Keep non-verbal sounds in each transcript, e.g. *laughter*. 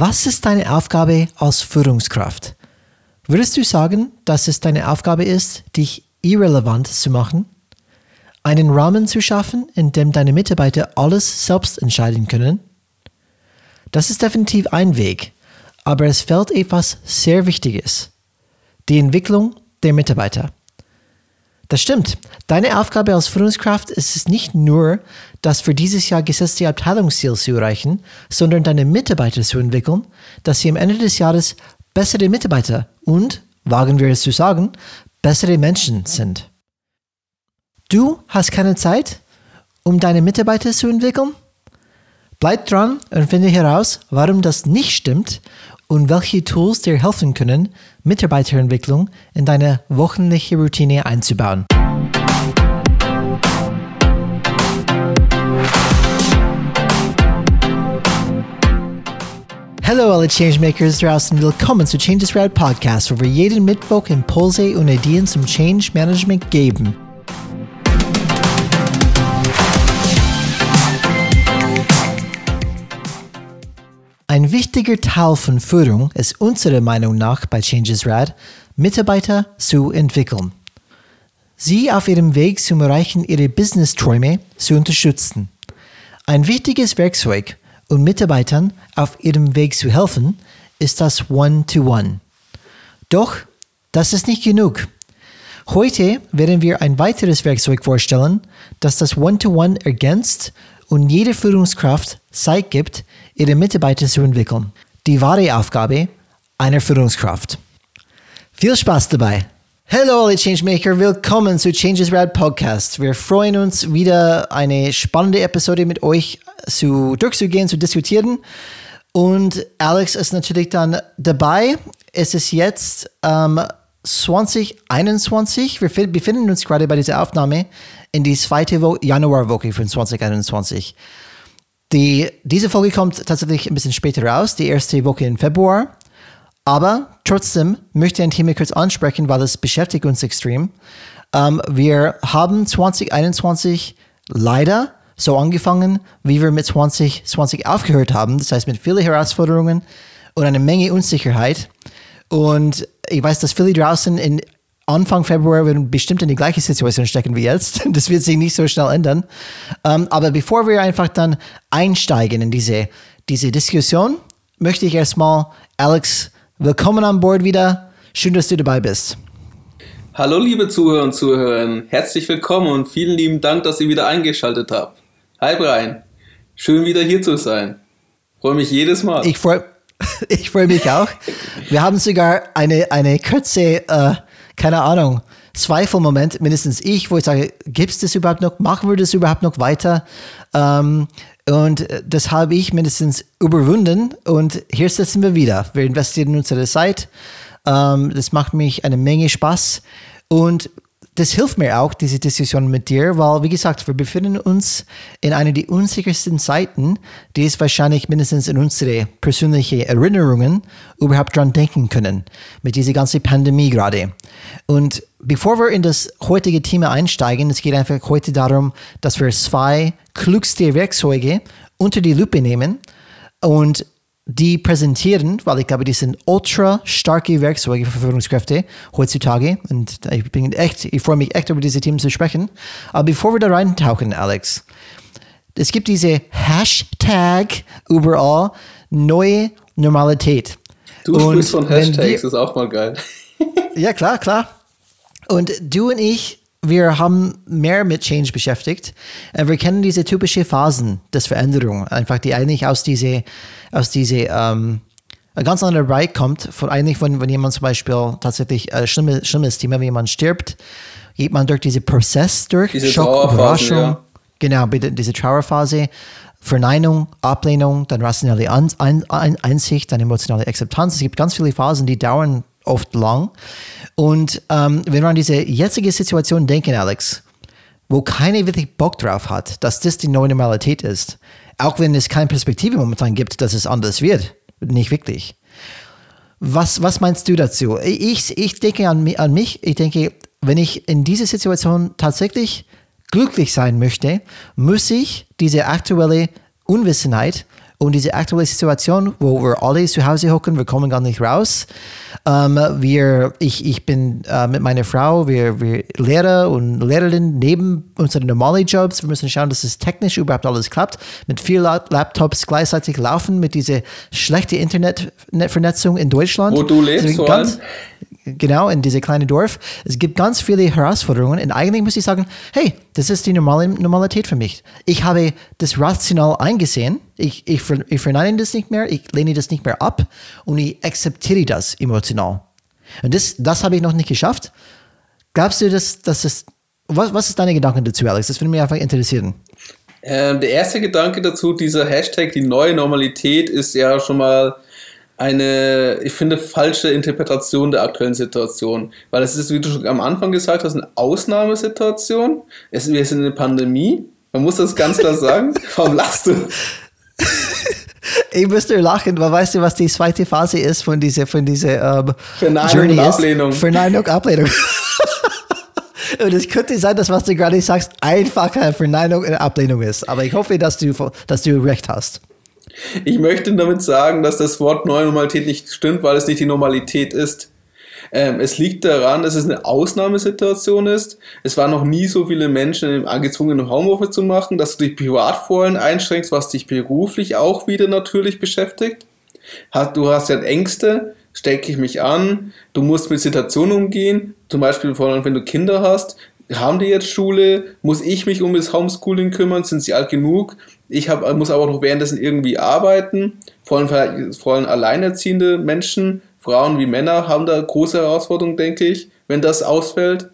Was ist deine Aufgabe als Führungskraft? Würdest du sagen, dass es deine Aufgabe ist, dich irrelevant zu machen? Einen Rahmen zu schaffen, in dem deine Mitarbeiter alles selbst entscheiden können? Das ist definitiv ein Weg, aber es fällt etwas sehr Wichtiges. Die Entwicklung der Mitarbeiter. Das stimmt. Deine Aufgabe als Führungskraft ist es nicht nur, das für dieses Jahr gesetzte Abteilungsziel zu erreichen, sondern deine Mitarbeiter zu entwickeln, dass sie am Ende des Jahres bessere Mitarbeiter und, wagen wir es zu sagen, bessere Menschen sind. Du hast keine Zeit, um deine Mitarbeiter zu entwickeln? Bleib dran und finde heraus, warum das nicht stimmt und welche Tools dir helfen können, Mitarbeiterentwicklung in deine wöchentliche Routine einzubauen. Hallo alle Changemakers draußen, willkommen zu Changes Rad Podcast, wo wir jeden Mittwoch Impulse und Ideen zum Change Management geben. Ein wichtiger Teil von Führung ist unserer Meinung nach bei Changes Rad, Mitarbeiter zu entwickeln. Sie auf ihrem Weg zum Erreichen ihrer Business-Träume zu unterstützen. Ein wichtiges Werkzeug, um Mitarbeitern auf ihrem Weg zu helfen, ist das One-to-One. -One. Doch das ist nicht genug. Heute werden wir ein weiteres Werkzeug vorstellen, das das One-to-One -One ergänzt und jede Führungskraft Zeit gibt, ihre Mitarbeiter zu entwickeln. Die wahre Aufgabe einer Führungskraft. Viel Spaß dabei! Hallo alle Changemaker, willkommen zu Changes Rad Podcast. Wir freuen uns wieder eine spannende Episode mit euch zu durchzugehen, zu diskutieren. Und Alex ist natürlich dann dabei. Es ist jetzt ähm, 2021. Wir befinden uns gerade bei dieser Aufnahme in die zweite Wo Januarwoche von 2021. Die, diese Folge kommt tatsächlich ein bisschen später raus, die erste Woche im Februar. Aber trotzdem möchte ich ein Thema kurz ansprechen, weil es beschäftigt uns extrem. Ähm, wir haben 2021 leider so angefangen, wie wir mit 2020 aufgehört haben. Das heißt mit vielen Herausforderungen und einer Menge Unsicherheit. Und ich weiß, dass viele draußen in Anfang Februar werden bestimmt in die gleiche Situation stecken wie jetzt. *laughs* Das wird sich nicht so schnell ändern. Um, ähm, aber bevor wir einfach dann einsteigen in diese, diese Diskussion, möchte ich erstmal Alex willkommen an Bord wieder. Schön, dass du dabei bist. Hallo liebe Zuhörer und Zuhörerinnen, herzlich willkommen und vielen lieben Dank, dass ihr wieder eingeschaltet habt. Hi Brian, schön wieder hier zu sein. Freue mich jedes Mal. Ich freue *laughs* ich freu mich auch. Wir haben sogar eine, eine kurze äh, keine Ahnung, Zweifelmoment, mindestens ich, wo ich sage, gibt es das überhaupt noch? Machen wir das überhaupt noch weiter? Ähm, und das habe ich mindestens überwunden und hier sitzen wir wieder. Wir investieren unsere Zeit. Ähm, das macht mich eine Menge Spaß und das hilft mir auch, diese Diskussion mit dir, weil, wie gesagt, wir befinden uns in einer der unsichersten Zeiten, die es wahrscheinlich mindestens in unsere persönlichen Erinnerungen überhaupt dran denken können, mit dieser ganzen Pandemie gerade. Und bevor wir in das heutige Thema einsteigen, es geht einfach heute darum, dass wir zwei klügste Werkzeuge unter die Lupe nehmen und die präsentieren, weil ich glaube, die sind ultra starke Werkzeuge für Führungskräfte heutzutage. Und ich bin echt, ich freue mich echt über diese Themen zu sprechen. Aber bevor wir da reintauchen, Alex, es gibt diese Hashtag überall neue Normalität. Du und sprichst von Hashtags, wir, ist auch mal geil. ja, klar, klar. Und du und ich wir haben mehr mit Change beschäftigt. Äh, wir kennen diese typischen Phasen des Veränderung, einfach die eigentlich aus diese, aus diese ähm, ganz anderer Bereich kommt, von eigentlich, wenn, wenn jemand zum Beispiel tatsächlich ein schlimmes, schlimmes Thema, wenn jemand stirbt, geht man durch diesen Prozess durch, diese Schock, Überraschung, ja. genau, diese Trauerphase, Verneinung, Ablehnung, dann rationale Einsicht, dann emotionale Akzeptanz. Es gibt ganz viele Phasen, die dauern oft lang. Und ähm, wenn wir an diese jetzige Situation denken, Alex, wo keiner wirklich Bock drauf hat, dass das die neue Normalität ist, auch wenn es keine Perspektive momentan gibt, dass es anders wird, nicht wirklich. Was, was meinst du dazu? Ich, ich denke an, an mich, ich denke, wenn ich in dieser Situation tatsächlich glücklich sein möchte, muss ich diese aktuelle Unwissenheit Und diese aktuelle Situation, wo wir alle zu Hause hocken, wir kommen gar nicht raus. Ähm, wir, ich, ich bin äh, mit meiner Frau, wir, wir Lehrer und Lehrerinnen neben unseren normalen Jobs. Wir müssen schauen, dass es technisch überhaupt alles klappt. Mit vier Laptops gleichzeitig laufen, mit dieser schlechten Internetvernetzung in Deutschland. Wo du lebst, ganz, genau, in diesem kleinen Dorf. Es gibt ganz viele Herausforderungen und eigentlich muss ich sagen, hey, das ist die normale Normalität für mich. Ich habe das rational eingesehen. Ich, ich, ich verneine das nicht mehr, ich lehne das nicht mehr ab und ich akzeptiere das emotional. Und das, das habe ich noch nicht geschafft. Glaubst du, dass, dass das, was, was ist deine Gedanken dazu, Alex? Das würde mich einfach interessieren. Ähm, der erste Gedanke dazu, dieser Hashtag, die neue Normalität, ist ja schon mal eine, ich finde, falsche Interpretation der aktuellen Situation. Weil es ist, wie du schon am Anfang gesagt hast, eine Ausnahmesituation. Es, wir sind in einer Pandemie. Man muss das ganz klar sagen. *laughs* Warum lachst du? Ich müsste lachen, weil weißt du, was die zweite Phase ist von dieser, von dieser ähm, Verneinung Journey und Ablehnung. Ist? Verneinung, Ablehnung. und es könnte sein, dass was du gerade sagst, einfacher Verneinung und Ablehnung ist. Aber ich hoffe, dass du, dass du recht hast. Ich möchte damit sagen, dass das Wort neue Normalität nicht stimmt, weil es nicht die Normalität ist. Ähm, es liegt daran, dass es eine Ausnahmesituation ist. Es waren noch nie so viele Menschen gezwungen, Homeoffice zu machen, dass du dich privat vorhin einschränkst, was dich beruflich auch wieder natürlich beschäftigt. Du hast ja Ängste, stecke ich mich an, du musst mit Situationen umgehen, zum Beispiel vor allem, wenn du Kinder hast, haben die jetzt Schule? Muss ich mich um das Homeschooling kümmern? Sind sie alt genug? Ich hab, muss aber noch währenddessen irgendwie arbeiten. Vor allem, vor allem alleinerziehende Menschen, Frauen wie Männer, haben da große Herausforderungen, denke ich, wenn das ausfällt.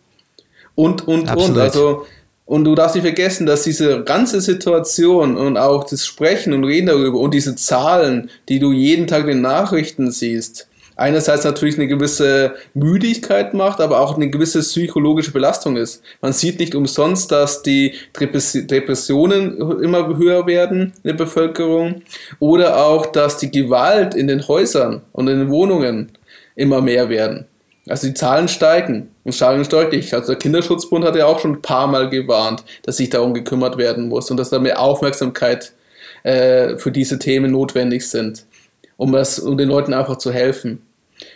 Und, und, Absolut. und. Also, und du darfst nicht vergessen, dass diese ganze Situation und auch das Sprechen und Reden darüber und diese Zahlen, die du jeden Tag in den Nachrichten siehst, einerseits natürlich eine gewisse Müdigkeit macht, aber auch eine gewisse psychologische Belastung ist. Man sieht nicht umsonst, dass die Depressionen immer höher werden in der Bevölkerung oder auch, dass die Gewalt in den Häusern und in den Wohnungen immer mehr werden. Also die Zahlen steigen und steigen deutlich. Also der Kinderschutzbund hat ja auch schon ein paar Mal gewarnt, dass sich darum gekümmert werden muss und dass da mehr Aufmerksamkeit äh, für diese Themen notwendig sind um, das, um den Leuten einfach zu helfen.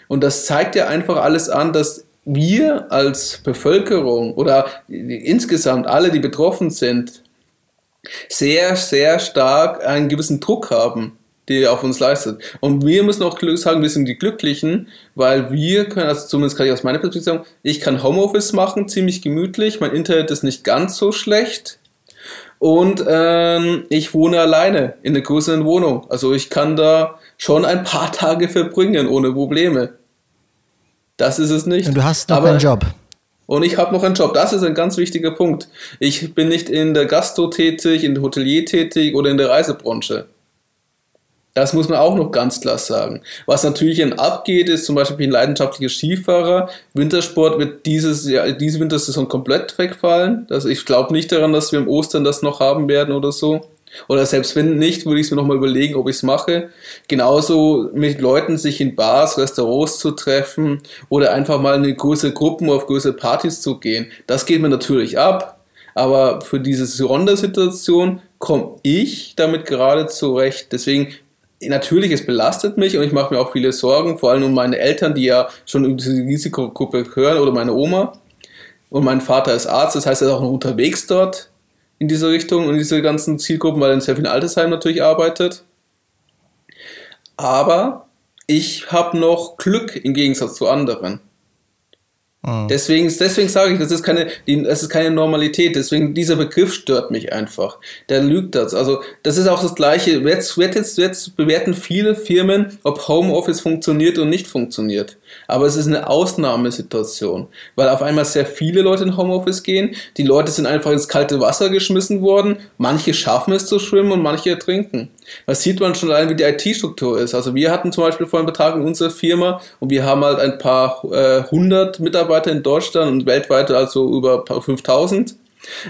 Und das zeigt ja einfach alles an, dass wir als Bevölkerung oder insgesamt alle, die betroffen sind, sehr, sehr stark einen gewissen Druck haben, der auf uns leistet. Und wir müssen auch sagen, wir sind die Glücklichen, weil wir können, also zumindest kann ich aus meiner Perspektive sagen, ich kann Homeoffice machen, ziemlich gemütlich, mein Internet ist nicht ganz so schlecht und ähm, ich wohne alleine in einer größeren Wohnung. Also ich kann da schon ein paar Tage verbringen ohne Probleme. Das ist es nicht. Und du hast noch Aber, einen Job. Und ich habe noch einen Job. Das ist ein ganz wichtiger Punkt. Ich bin nicht in der Gastro tätig, in der Hotelier tätig oder in der Reisebranche. Das muss man auch noch ganz klar sagen. Was natürlich abgeht, ist zum Beispiel ein leidenschaftlicher Skifahrer. Wintersport wird dieses Jahr, diese Wintersaison komplett wegfallen. Also ich glaube nicht daran, dass wir im Ostern das noch haben werden oder so. Oder selbst wenn nicht, würde ich es mir nochmal überlegen, ob ich es mache. Genauso mit Leuten sich in Bars, Restaurants zu treffen oder einfach mal in größere Gruppen auf größere Partys zu gehen. Das geht mir natürlich ab. Aber für diese Sondersituation komme ich damit gerade zurecht. Deswegen natürlich, es belastet mich und ich mache mir auch viele Sorgen, vor allem um meine Eltern, die ja schon in diese Risikogruppe gehören oder meine Oma. Und mein Vater ist Arzt, das heißt, er ist auch noch unterwegs dort in diese Richtung und diese ganzen Zielgruppen, weil er in sehr vielen Altersheim natürlich arbeitet. Aber ich habe noch Glück im Gegensatz zu anderen. Mhm. Deswegen, deswegen sage ich, das ist, keine, das ist keine Normalität. Deswegen, dieser Begriff stört mich einfach. Der lügt das. Also, das ist auch das Gleiche. Jetzt, jetzt, jetzt bewerten viele Firmen, ob Homeoffice funktioniert und nicht funktioniert. Aber es ist eine Ausnahmesituation, weil auf einmal sehr viele Leute in Homeoffice gehen. Die Leute sind einfach ins kalte Wasser geschmissen worden. Manche schaffen es zu schwimmen und manche ertrinken. Das sieht man schon allein, wie die IT-Struktur ist. Also wir hatten zum Beispiel vor ein paar Tagen unsere Firma und wir haben halt ein paar äh, hundert Mitarbeiter in Deutschland und weltweit also über 5000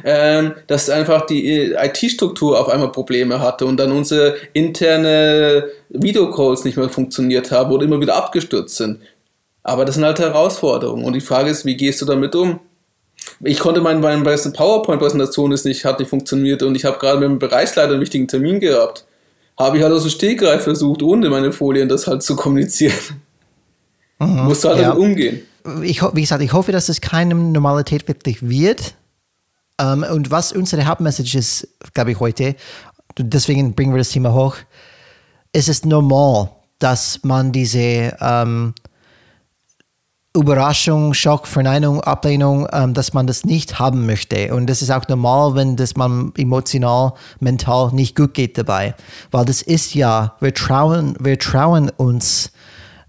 ähm, dass einfach die äh, IT-Struktur auf einmal Probleme hatte und dann unsere interne Videocalls nicht mehr funktioniert haben oder immer wieder abgestürzt sind. Aber das sind halt Herausforderungen. Und die Frage ist, wie gehst du damit um? Ich konnte meine, meine PowerPoint-Präsentation ist nicht, hat nicht funktioniert und ich habe gerade mit dem Bereichsleiter einen wichtigen Termin gehabt. habe ich halt aus dem Stegreif versucht, ohne meine Folien das halt zu kommunizieren. Mhm, Musst halt ja. damit umgehen. Ich, wie gesagt, ich hoffe, dass es keine Normalität wirklich wird. Um, ähm, und was unsere Hauptmessage ist, glaube ich, heute, deswegen bringen wir das Thema hoch, es ist normal, dass man diese ähm, Überraschung, Schock, Verneinung, Ablehnung, ähm, dass man das nicht haben möchte. Und das ist auch normal, wenn das man emotional, mental nicht gut geht dabei. Weil das ist ja, wir trauen, wir trauen uns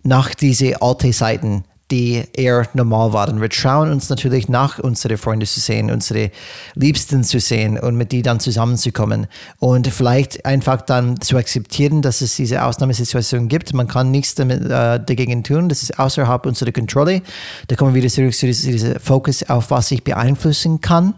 nach diese alten Zeiten die eher normal waren. Wir schauen uns natürlich nach, unsere Freunde zu sehen, unsere Liebsten zu sehen und mit die dann zusammenzukommen. Und vielleicht einfach dann zu akzeptieren, dass es diese Ausnahmesituation gibt. Man kann nichts damit, äh, dagegen tun. Das ist außerhalb unserer Kontrolle. Da kommen wir wieder zurück zu diesem Fokus auf, was ich beeinflussen kann.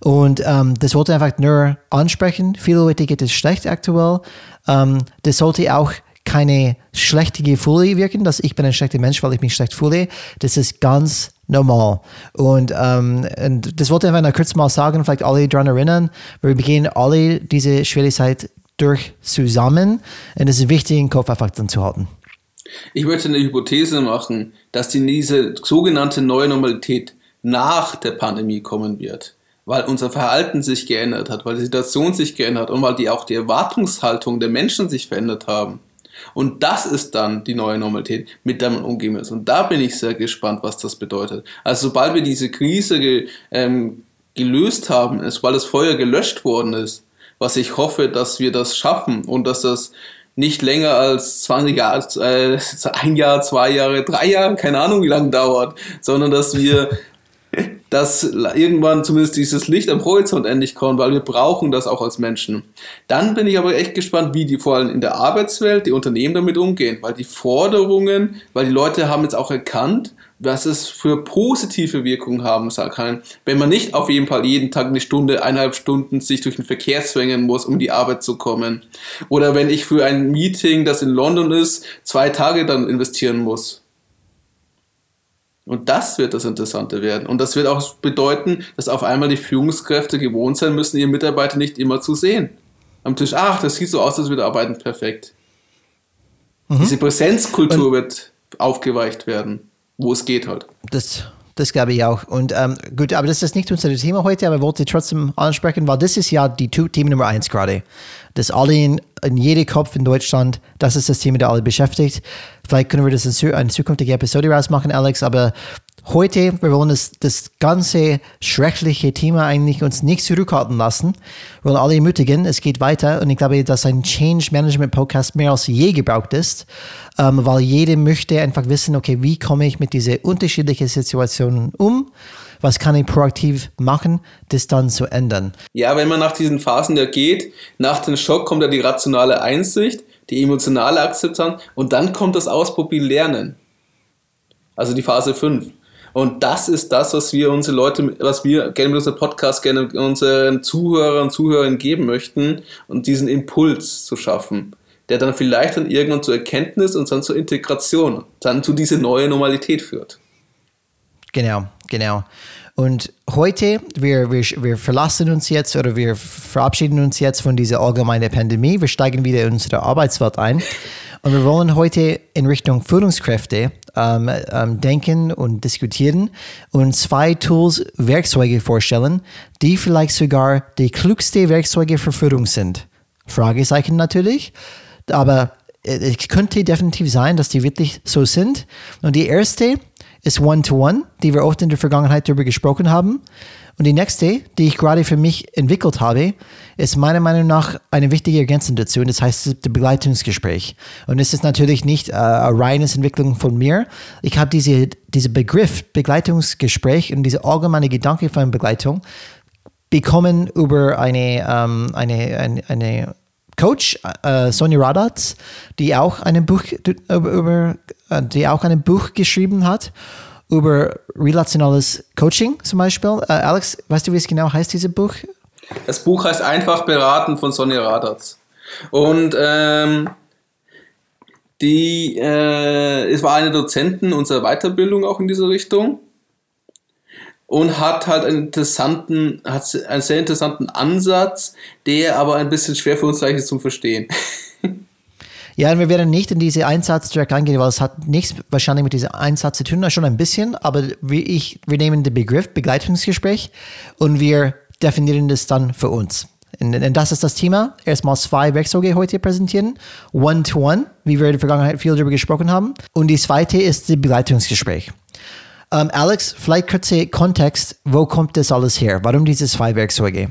Und ähm, das wollte ich einfach nur ansprechen. Viele Leute geht es schlecht aktuell. Ähm, das sollte auch keine schlechte Gefühle wirken, dass ich bin ein schlechter Mensch, weil ich mich schlecht fühle. Das ist ganz normal. Und, ähm, und das wollte ich einfach kurz mal sagen, vielleicht alle daran erinnern. Wir begehen alle diese schwere Zeit durch zusammen. Und es ist wichtig, den Kopf einfach dann zu halten. Ich möchte eine Hypothese machen, dass die, diese sogenannte neue Normalität nach der Pandemie kommen wird weil unser Verhalten sich geändert hat, weil die Situation sich geändert hat und weil die auch die Erwartungshaltung der Menschen sich verändert haben. Und das ist dann die neue Normalität, mit der man umgehen muss. Und da bin ich sehr gespannt, was das bedeutet. Also sobald wir diese Krise ge, ähm, gelöst haben, sobald das Feuer gelöscht worden ist, was ich hoffe, dass wir das schaffen und dass das nicht länger als 20 Jahre, äh, *laughs* ein Jahr, zwei Jahre, drei Jahre, keine Ahnung wie lange dauert, sondern dass wir dass irgendwann zumindest dieses Licht am Horizont endlich kommt, weil wir brauchen das auch als Menschen. Dann bin ich aber echt gespannt, wie die vor allem in der Arbeitswelt, die Unternehmen damit umgehen, weil die Forderungen, weil die Leute haben jetzt auch erkannt, was es für positive Wirkungen haben kann, wenn man nicht auf jeden Fall jeden Tag eine Stunde, eineinhalb Stunden sich durch den Verkehr zwängen muss, um die Arbeit zu kommen. Oder wenn ich für ein Meeting, das in London ist, zwei Tage dann investieren muss und das wird das Interessante werden. Und das wird auch bedeuten, dass auf einmal die Führungskräfte gewohnt sein müssen, ihre Mitarbeiter nicht immer zu sehen. Am Tisch, ach, das sieht so aus, als würde arbeiten perfekt. Mhm. Diese Präsenzkultur Und wird aufgeweicht werden, wo es geht halt. Das, das glaube ich auch. Und ähm, gut, aber das ist nicht unser Thema heute, aber ich wollte trotzdem ansprechen, weil das ist ja die Thema Nummer eins gerade. Das alle in, in jedem Kopf in Deutschland, das ist das Thema, das alle beschäftigt. Vielleicht können wir das in eine zukünftige Episode rausmachen, Alex, aber heute, wir wollen das, das ganze schreckliche Thema eigentlich uns nicht zurückhalten lassen. Wir wollen alle ermutigen, es geht weiter und ich glaube, dass ein Change Management Podcast mehr als je gebraucht ist, ähm, weil jeder möchte einfach wissen, okay, wie komme ich mit diesen unterschiedlichen Situationen um? Was kann ich proaktiv machen, das dann zu ändern? Ja, wenn man nach diesen Phasen ja geht, nach dem Schock kommt ja die rationale Einsicht, die emotionale Akzeptanz und dann kommt das Ausprobieren Lernen. Also die Phase 5. Und das ist das, was wir unsere Leute, was wir gerne mit unserem Podcast gerne unseren Zuhörern und Zuhörern geben möchten und diesen Impuls zu schaffen, der dann vielleicht dann irgendwann zur Erkenntnis und dann zur Integration, dann zu dieser neuen Normalität führt. Genau, genau. Und heute, wir, wir, wir verlassen uns jetzt oder wir verabschieden uns jetzt von dieser allgemeinen Pandemie. Wir steigen wieder in unsere Arbeitswelt ein. Und wir wollen heute in Richtung Führungskräfte ähm, ähm, denken und diskutieren und zwei Tools, Werkzeuge vorstellen, die vielleicht sogar die klügste Werkzeuge für Führung sind. Fragezeichen natürlich, aber es könnte definitiv sein, dass die wirklich so sind. Und die erste ist One-to-One, die wir oft in der Vergangenheit darüber gesprochen haben. Und die nächste, die ich gerade für mich entwickelt habe, ist meiner Meinung nach eine wichtige Ergänzung dazu. Und das heißt das Begleitungsgespräch. Und es ist natürlich nicht äh, eine reines Entwicklung von mir. Ich habe diese, diese Begriff Begleitungsgespräch und diese allgemeine Gedanke von Begleitung bekommen über eine, ähm, eine, eine, eine Coach, äh, Sonja Radatz, die auch ein Buch über, äh, die auch ein Buch geschrieben hat über relationales Coaching zum Beispiel. Äh, Alex, weißt du, wie es genau heißt, dieses Buch? Das Buch heißt Einfach beraten von Sonja Radatz. Und ähm, die, äh, es war eine Dozentin unserer Weiterbildung auch in dieser Richtung und hat halt einen interessanten, hat einen sehr interessanten Ansatz, der aber ein bisschen schwer für uns leicht ist zum Verstehen. *laughs* Ja, wir werden nicht in diese Einsatz direkt eingehen, weil es hat nichts wahrscheinlich mit diesem Einsatz zu tun, schon ein bisschen, aber wie ich, wir nehmen den Begriff Begleitungsgespräch und wir definieren das dann für uns. Und, und das ist das Thema. Erstmal zwei Werkzeuge heute präsentieren. One-to-one, wie wir in der Vergangenheit viel darüber gesprochen haben. Und die zweite ist das Begleitungsgespräch. Um, Alex, vielleicht kurze Kontext. Wo kommt das alles her? Warum diese zwei Werkzeuge?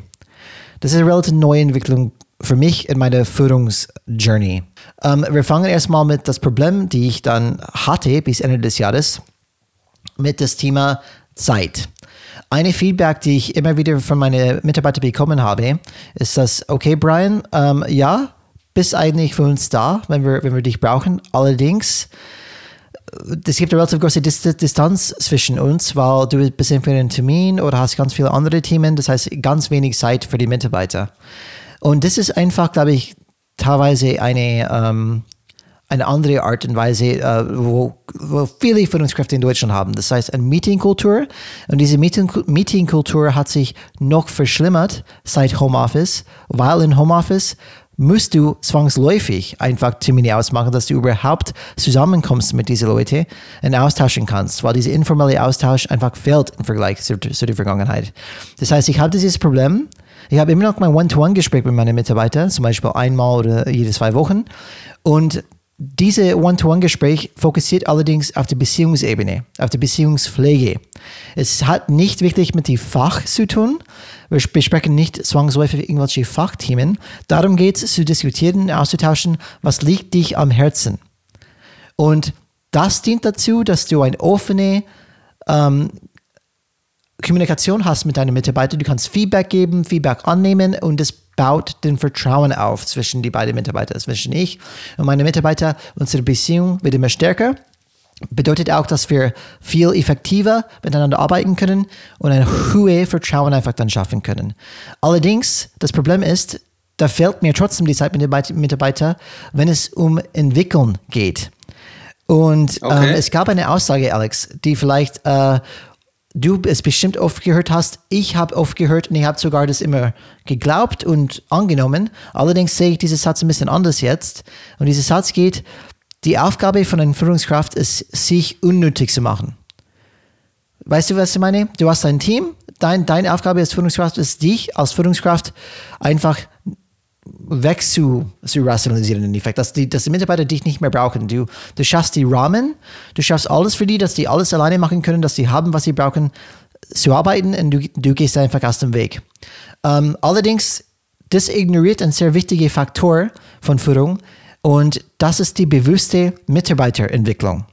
Das ist eine relativ neue Entwicklung für mich in meiner Führungsjourney. Um, wir fangen erstmal mit das Problem, die ich dann hatte bis Ende des Jahres, mit das Thema Zeit. Eine Feedback, die ich immer wieder von meinen Mitarbeitern bekommen habe, ist das, okay, Brian, ähm, ja, bist eigentlich für uns da, wenn wir, wenn wir dich brauchen. Allerdings, es gibt eine relativ große Distanz zwischen uns, weil du bist für einen Termin oder hast ganz viele andere Themen. Das heißt, ganz wenig Zeit für die Mitarbeiter. Und das ist einfach, glaube ich, teilweise eine, ähm, eine andere Art und Weise, äh, wo, wo viele Führungskräfte in Deutschland haben. Das heißt, eine Meetingkultur. Und diese Meeting Meetingkultur hat sich noch verschlimmert seit Homeoffice, weil in Homeoffice musst du zwangsläufig einfach Termine ausmachen, dass du überhaupt zusammenkommst mit diesen Leuten und austauschen kannst, weil dieser informelle Austausch einfach fehlt im Vergleich zu, zu der Vergangenheit. Das heißt, ich habe dieses Problem, ich habe immer noch mein One-to-One-Gespräch mit meinen Mitarbeitern, zum Beispiel einmal oder jede zwei Wochen. Und diese One-to-One-Gespräch fokussiert allerdings auf die Beziehungsebene, auf die Beziehungspflege. Es hat nicht wirklich mit dem Fach zu tun. Wir besprechen nicht zwangsläufig irgendwelche Fachthemen. Darum geht es zu diskutieren, auszutauschen, was liegt dich am Herzen. Und das dient dazu, dass du eine offene ähm, Kommunikation hast mit deinen Mitarbeitern. Du kannst Feedback geben, Feedback annehmen und es baut den Vertrauen auf zwischen die beiden Mitarbeiter, zwischen ich und meine Mitarbeiter. Unsere Beziehung wird immer stärker. Bedeutet auch, dass wir viel effektiver miteinander arbeiten können und ein hohes Vertrauen einfach dann schaffen können. Allerdings, das Problem ist, da fehlt mir trotzdem die Zeit mit den Mitarbeitern, wenn es um Entwickeln geht. Und okay. ähm, es gab eine Aussage, Alex, die vielleicht äh, du es bestimmt oft gehört hast. Ich habe oft gehört und ich habe sogar das immer geglaubt und angenommen. Allerdings sehe ich diesen Satz ein bisschen anders jetzt. Und dieser Satz geht, die Aufgabe von einer Führungskraft ist, sich unnötig zu machen. Weißt du, was ich meine? Du hast ein Team, dein, deine Aufgabe als Führungskraft ist, dich als Führungskraft einfach weg zu, rationalisieren im Endeffekt, dass die, dass die Mitarbeiter dich nicht mehr brauchen. Du, du schaffst die Rahmen, du schaffst alles für die, dass die alles alleine machen können, dass die haben, was sie brauchen, zu arbeiten und du, du gehst einfach aus dem Weg. Ähm, allerdings, das ignoriert ein sehr wichtiger Faktor von Führung und das ist die bewusste Mitarbeiterentwicklung.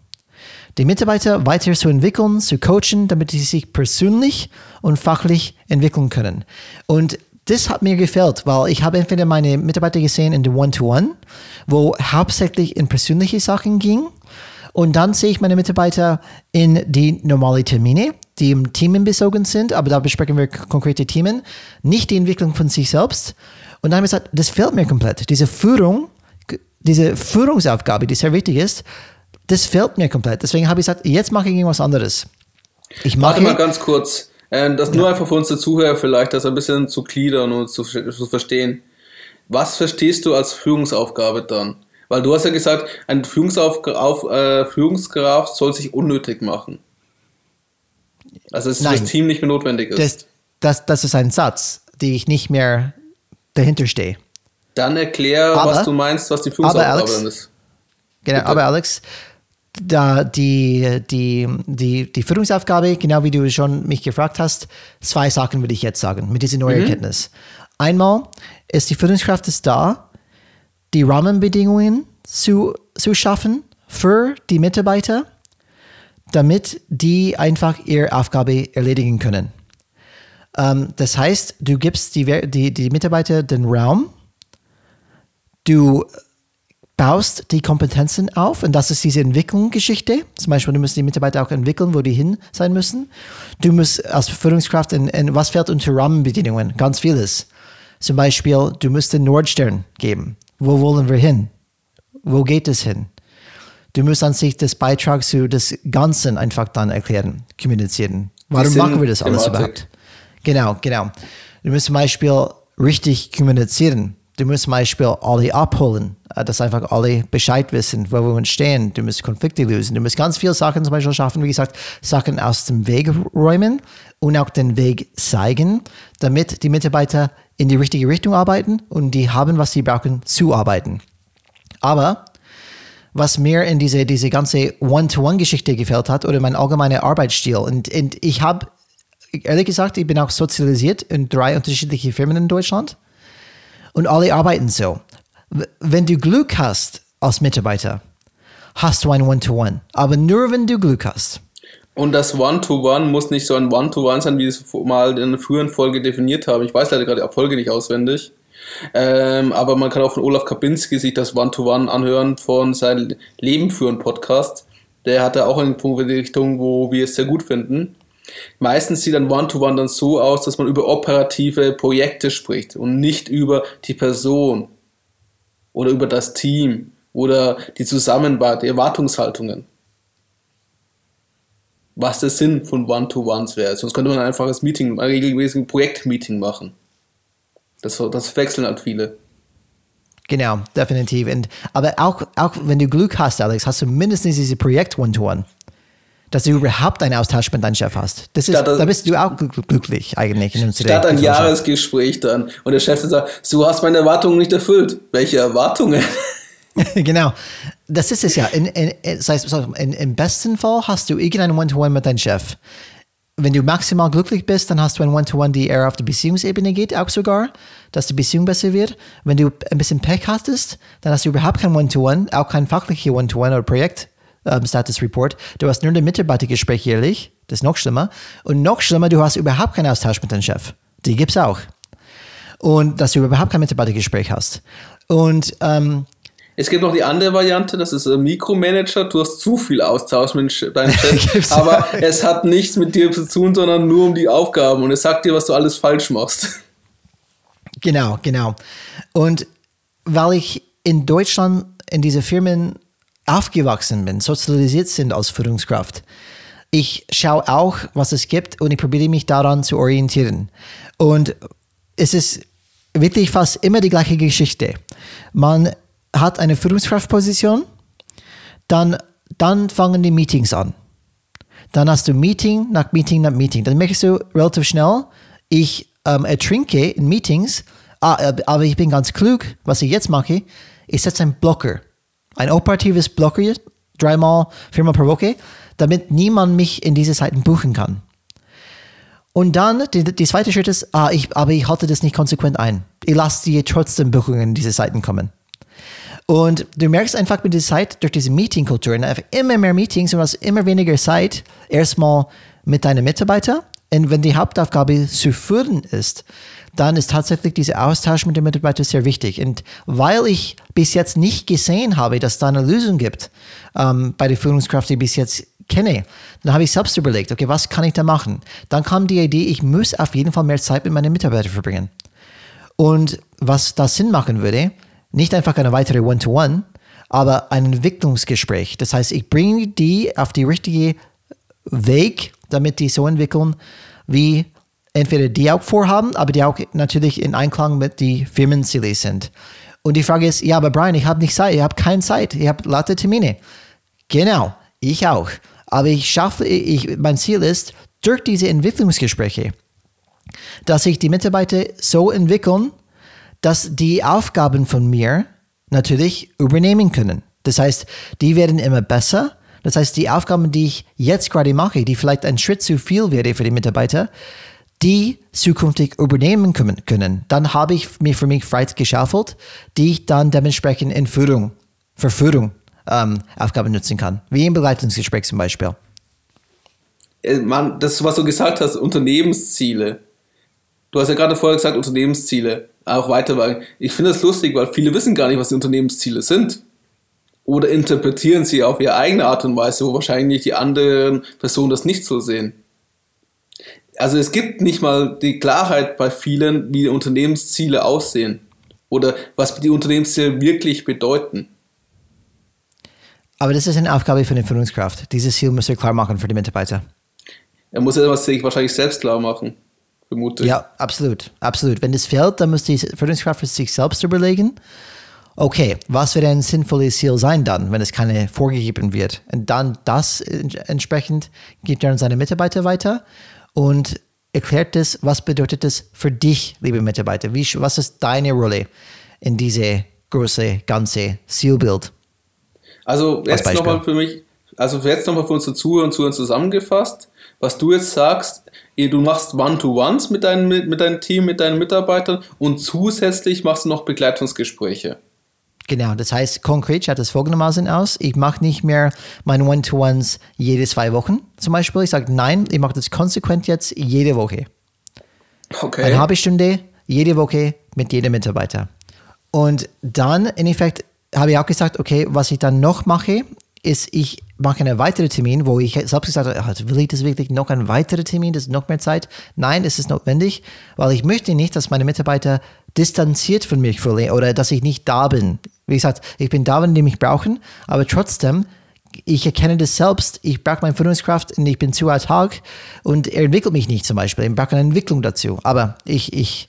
Die Mitarbeiter weiter zu entwickeln, zu coachen, damit sie sich persönlich und fachlich entwickeln können. Und das hat mir gefällt, weil ich habe entweder meine Mitarbeiter gesehen in der One-to-One, wo hauptsächlich in persönliche Sachen ging. Und dann sehe ich meine Mitarbeiter in die normalen Termine, die im Team bezogen sind, aber da besprechen wir konkrete Themen, nicht die Entwicklung von sich selbst. Und dann habe ich gesagt, das fehlt mir komplett. Diese Führung, diese Führungsaufgabe, die sehr wichtig ist, das fehlt mir komplett. Deswegen habe ich gesagt, jetzt mache ich irgendwas anderes. Ich mache Warte mal ganz kurz. Äh, das nur einfach für uns Zuhörer vielleicht, das ein bisschen zu gliedern und zu, zu verstehen. Was verstehst du als Führungsaufgabe dann? Weil du hast ja gesagt, ein Führungsauf auf, äh, Führungskraft soll sich unnötig machen. Also dass das Team nicht mehr notwendig ist. Das, das, das ist ein Satz, den ich nicht mehr dahinter stehe. Dann erklär, aber, was du meinst, was die Führungsaufgabe Alex, ist. Genau, Bitte. aber Alex, da die, die, die, die Führungsaufgabe, genau wie du schon mich gefragt hast, zwei Sachen würde ich jetzt sagen mit dieser neuen mhm. Erkenntnis. Einmal ist die Führungskraft ist da, die Rahmenbedingungen zu, zu schaffen für die Mitarbeiter, damit die einfach ihre Aufgabe erledigen können. Ähm, das heißt, du gibst die, die, die Mitarbeiter den Raum, du baust die Kompetenzen auf und das ist diese Entwicklungsgeschichte. Zum Beispiel, du musst die Mitarbeiter auch entwickeln, wo die hin sein müssen. Du musst als Führungskraft, in, in was fällt unter Rahmenbedingungen? Ganz vieles. Zum Beispiel, du musst den Nordstern geben. Wo wollen wir hin? Wo geht es hin? Du musst an sich das Beitrag zu des Ganzen einfach dann erklären, kommunizieren. Warum machen wir das alles überhaupt? Genau, genau. Du musst zum Beispiel richtig kommunizieren Du musst zum Beispiel alle abholen, äh, dass einfach alle Bescheid wissen, wo wir uns stehen. Du musst Konflikte lösen. Du musst ganz viele Sachen zum Beispiel schaffen, wie gesagt, Sachen aus dem Weg räumen und auch den Weg zeigen, damit die Mitarbeiter in die richtige Richtung arbeiten und die haben, was sie brauchen, zu arbeiten. Aber was mir in diese, diese ganze One-to-One-Geschichte gefällt hat oder mein allgemeiner Arbeitsstil. Und, und ich habe, ehrlich gesagt, ich bin auch sozialisiert in drei unterschiedliche Firmen in Deutschland und alle arbeiten so. Wenn du Glück hast als Mitarbeiter, hast du ein One-to-One. Aber nur wenn du Glück hast. Und das One-to-One muss nicht so ein One-to-One sein, wie wir es mal in einer früheren Folge definiert haben. Ich weiß leider gerade die Folge nicht auswendig. Ähm, aber man kann auch von Olaf Kabinski sich das One-to-One anhören von seinem Leben führen Podcast. Der hatte auch einen Punkt in die Richtung, wo wir es sehr gut finden. Meistens sieht ein One-to-One dann so aus, dass man über operative Projekte spricht und nicht über die Person oder über das Team oder die Zusammenarbeit, die Erwartungshaltungen. Was der Sinn von One-to-Ones wäre. Sonst könnte man einfach das Meeting, ein regelmäßiges Projektmeeting machen. Das, das wechseln halt viele. Genau, definitiv. Und, aber auch, auch wenn du Glück hast, Alex, hast du mindestens dieses Projekt One-to-One. Dass du überhaupt einen Austausch mit deinem Chef hast. Das ist, da bist du auch glücklich eigentlich. In statt ein Jahresgespräch dann. Und der Chef sagt, du hast meine Erwartungen nicht erfüllt. Welche Erwartungen? *laughs* genau. Das ist es ja. In, in, in, Im besten Fall hast du irgendein One-to-One mit deinem Chef wenn du maximal glücklich bist, dann hast du ein One-to-One, die eher auf die Beziehungsebene geht, auch sogar, dass die Beziehung besser wird. Wenn du ein bisschen Pech hattest, dann hast du überhaupt kein One-to-One, auch kein fachliches One-to-One oder Projekt. Um, Status Report. Du hast nur ein Mitarbeitergespräch jährlich. Das ist noch schlimmer. Und noch schlimmer, du hast überhaupt keinen Austausch mit deinem Chef. Die gibt es auch. Und dass du überhaupt kein Mitarbeitergespräch hast. Und ähm, es gibt noch die andere Variante, das ist ein Mikromanager. Du hast zu viel Austausch mit deinem *laughs* Chef, aber es hat nichts mit dir zu tun, sondern nur um die Aufgaben und es sagt dir, was du alles falsch machst. *laughs* Genau, genau. Und weil ich in Deutschland in diese Firmen aufgewachsen bin, sozialisiert sind als Führungskraft, ich schaue auch, was es gibt und ich probiere mich daran zu orientieren. Und es ist wirklich fast immer die gleiche Geschichte. Man hat eine Führungskraftposition, dann, dann fangen die Meetings an. Dann hast du Meeting nach Meeting nach Meeting. Dann merkst du relativ schnell, ich ähm, ertrinke in Meetings, ah, äh, aber ich bin ganz klug, was ich jetzt mache, ich setze einen Blocker, ein operatives Blocker, dreimal, viermal pro Woche, damit niemand mich in diese Seiten buchen kann. Und dann, die, die zweite Schritt ist, ah, ich, aber ich halte das nicht konsequent ein. Ich lasse dir trotzdem Buchungen in diese Seiten kommen. Und du merkst einfach mit der Zeit, durch diese Meetingkultur, einfach immer mehr Meetings und hast immer weniger Zeit, erstmal mit deinen Mitarbeitern. Und wenn die Hauptaufgabe zu führen ist, dann ist tatsächlich dieser Austausch mit den Mitarbeitern sehr wichtig. Und weil ich bis jetzt nicht gesehen habe, dass da eine Lösung gibt ähm, bei der Führungskraft, die ich bis jetzt kenne, dann habe ich selbst überlegt, okay, was kann ich da machen? Dann kam die Idee, ich muss auf jeden Fall mehr Zeit mit meinen Mitarbeitern verbringen. Und was da Sinn machen würde, nicht einfach eine weitere One-to-One, aber ein Entwicklungsgespräch. Das heißt, ich bringe die auf die richtige Weg, damit die so entwickeln, wie entweder die auch vorhaben, aber die auch natürlich in Einklang mit den Firmenzielen sind. Und die Frage ist, ja, aber Brian, ich habe nicht Zeit, ich habe keine Zeit, ich habe laute Termine. Genau, ich auch. Aber ich schaffe, ich, mein Ziel ist, durch diese Entwicklungsgespräche, dass sich die Mitarbeiter so entwickeln, dass die Aufgaben von mir natürlich übernehmen können. Das heißt, die werden immer besser. Das heißt, die Aufgaben, die ich jetzt gerade mache, die vielleicht ein Schritt zu viel wäre für die Mitarbeiter, die zukünftig übernehmen können. Dann habe ich mir für mich Freizeit geschaffelt, die ich dann dementsprechend in Führung, für Führung ähm, Aufgaben nutzen kann. Wie im Begleitungsgespräch zum Beispiel. Äh, man, das, was du gesagt hast, Unternehmensziele. Du hast ja gerade vorher gesagt, Unternehmensziele auch weiter. Ich finde das lustig, weil viele wissen gar nicht, was die Unternehmensziele sind. Oder interpretieren sie auf ihre eigene Art und Weise, wo wahrscheinlich die anderen Personen das nicht so sehen. Also es gibt nicht mal die Klarheit bei vielen, wie die Unternehmensziele aussehen oder was die Unternehmensziele wirklich bedeuten. Aber das ist eine Aufgabe für eine Führungskraft. Dieses Ziel muss er klar machen für die Mitarbeiter. Er muss es sich wahrscheinlich selbst klar machen. vermute ich. Ja, absolut, absolut. Wenn das fehlt, dann muss die Führungskraft für sich selbst überlegen, okay, was wird ein sinnvolles Ziel sein dann, wenn es keine vorgegeben wird? Und dann das entsprechend gibt er an seine Mitarbeiter weiter und erklärt es, was bedeutet das für dich, liebe Mitarbeiter? Wie, was ist deine Rolle in diese große, ganze Zielbild? Also jetzt nochmal für mich, also jetzt nochmal für unsere Zuhörer und Zuhörer zusammengefasst, was du jetzt sagst, eh, du machst One-to-Ones mit deinem, mit deinem Team, mit deinen Mitarbeitern und zusätzlich machst du noch Begleitungsgespräche. Genau, das heißt, konkret schaut das folgendermaßen aus. Ich mache nicht mehr meine One-to-Ones jede zwei Wochen zum Beispiel. Ich sage, nein, ich mache das konsequent jetzt jede Woche. Okay. Eine halbe Stunde jede Woche mit jedem Mitarbeiter. Und dann, in Effekt, habe ich auch gesagt, okay, was ich dann noch mache, ist, ich mache einen weiteren Termin, wo ich selbst gesagt habe, also will ich das wirklich noch ein weiterer Termin, das ist noch mehr Zeit? Nein, es ist notwendig, weil ich möchte nicht, dass meine Mitarbeiter distanziert von mir fühlen oder dass ich nicht da bin. Wie gesagt, ich bin da, wenn die mich brauchen, aber trotzdem, ich erkenne das selbst, ich brauche meine Führungskraft und ich bin zu autark und er entwickelt mich nicht zum Beispiel. Ich brauche eine Entwicklung dazu. Aber ich, ich,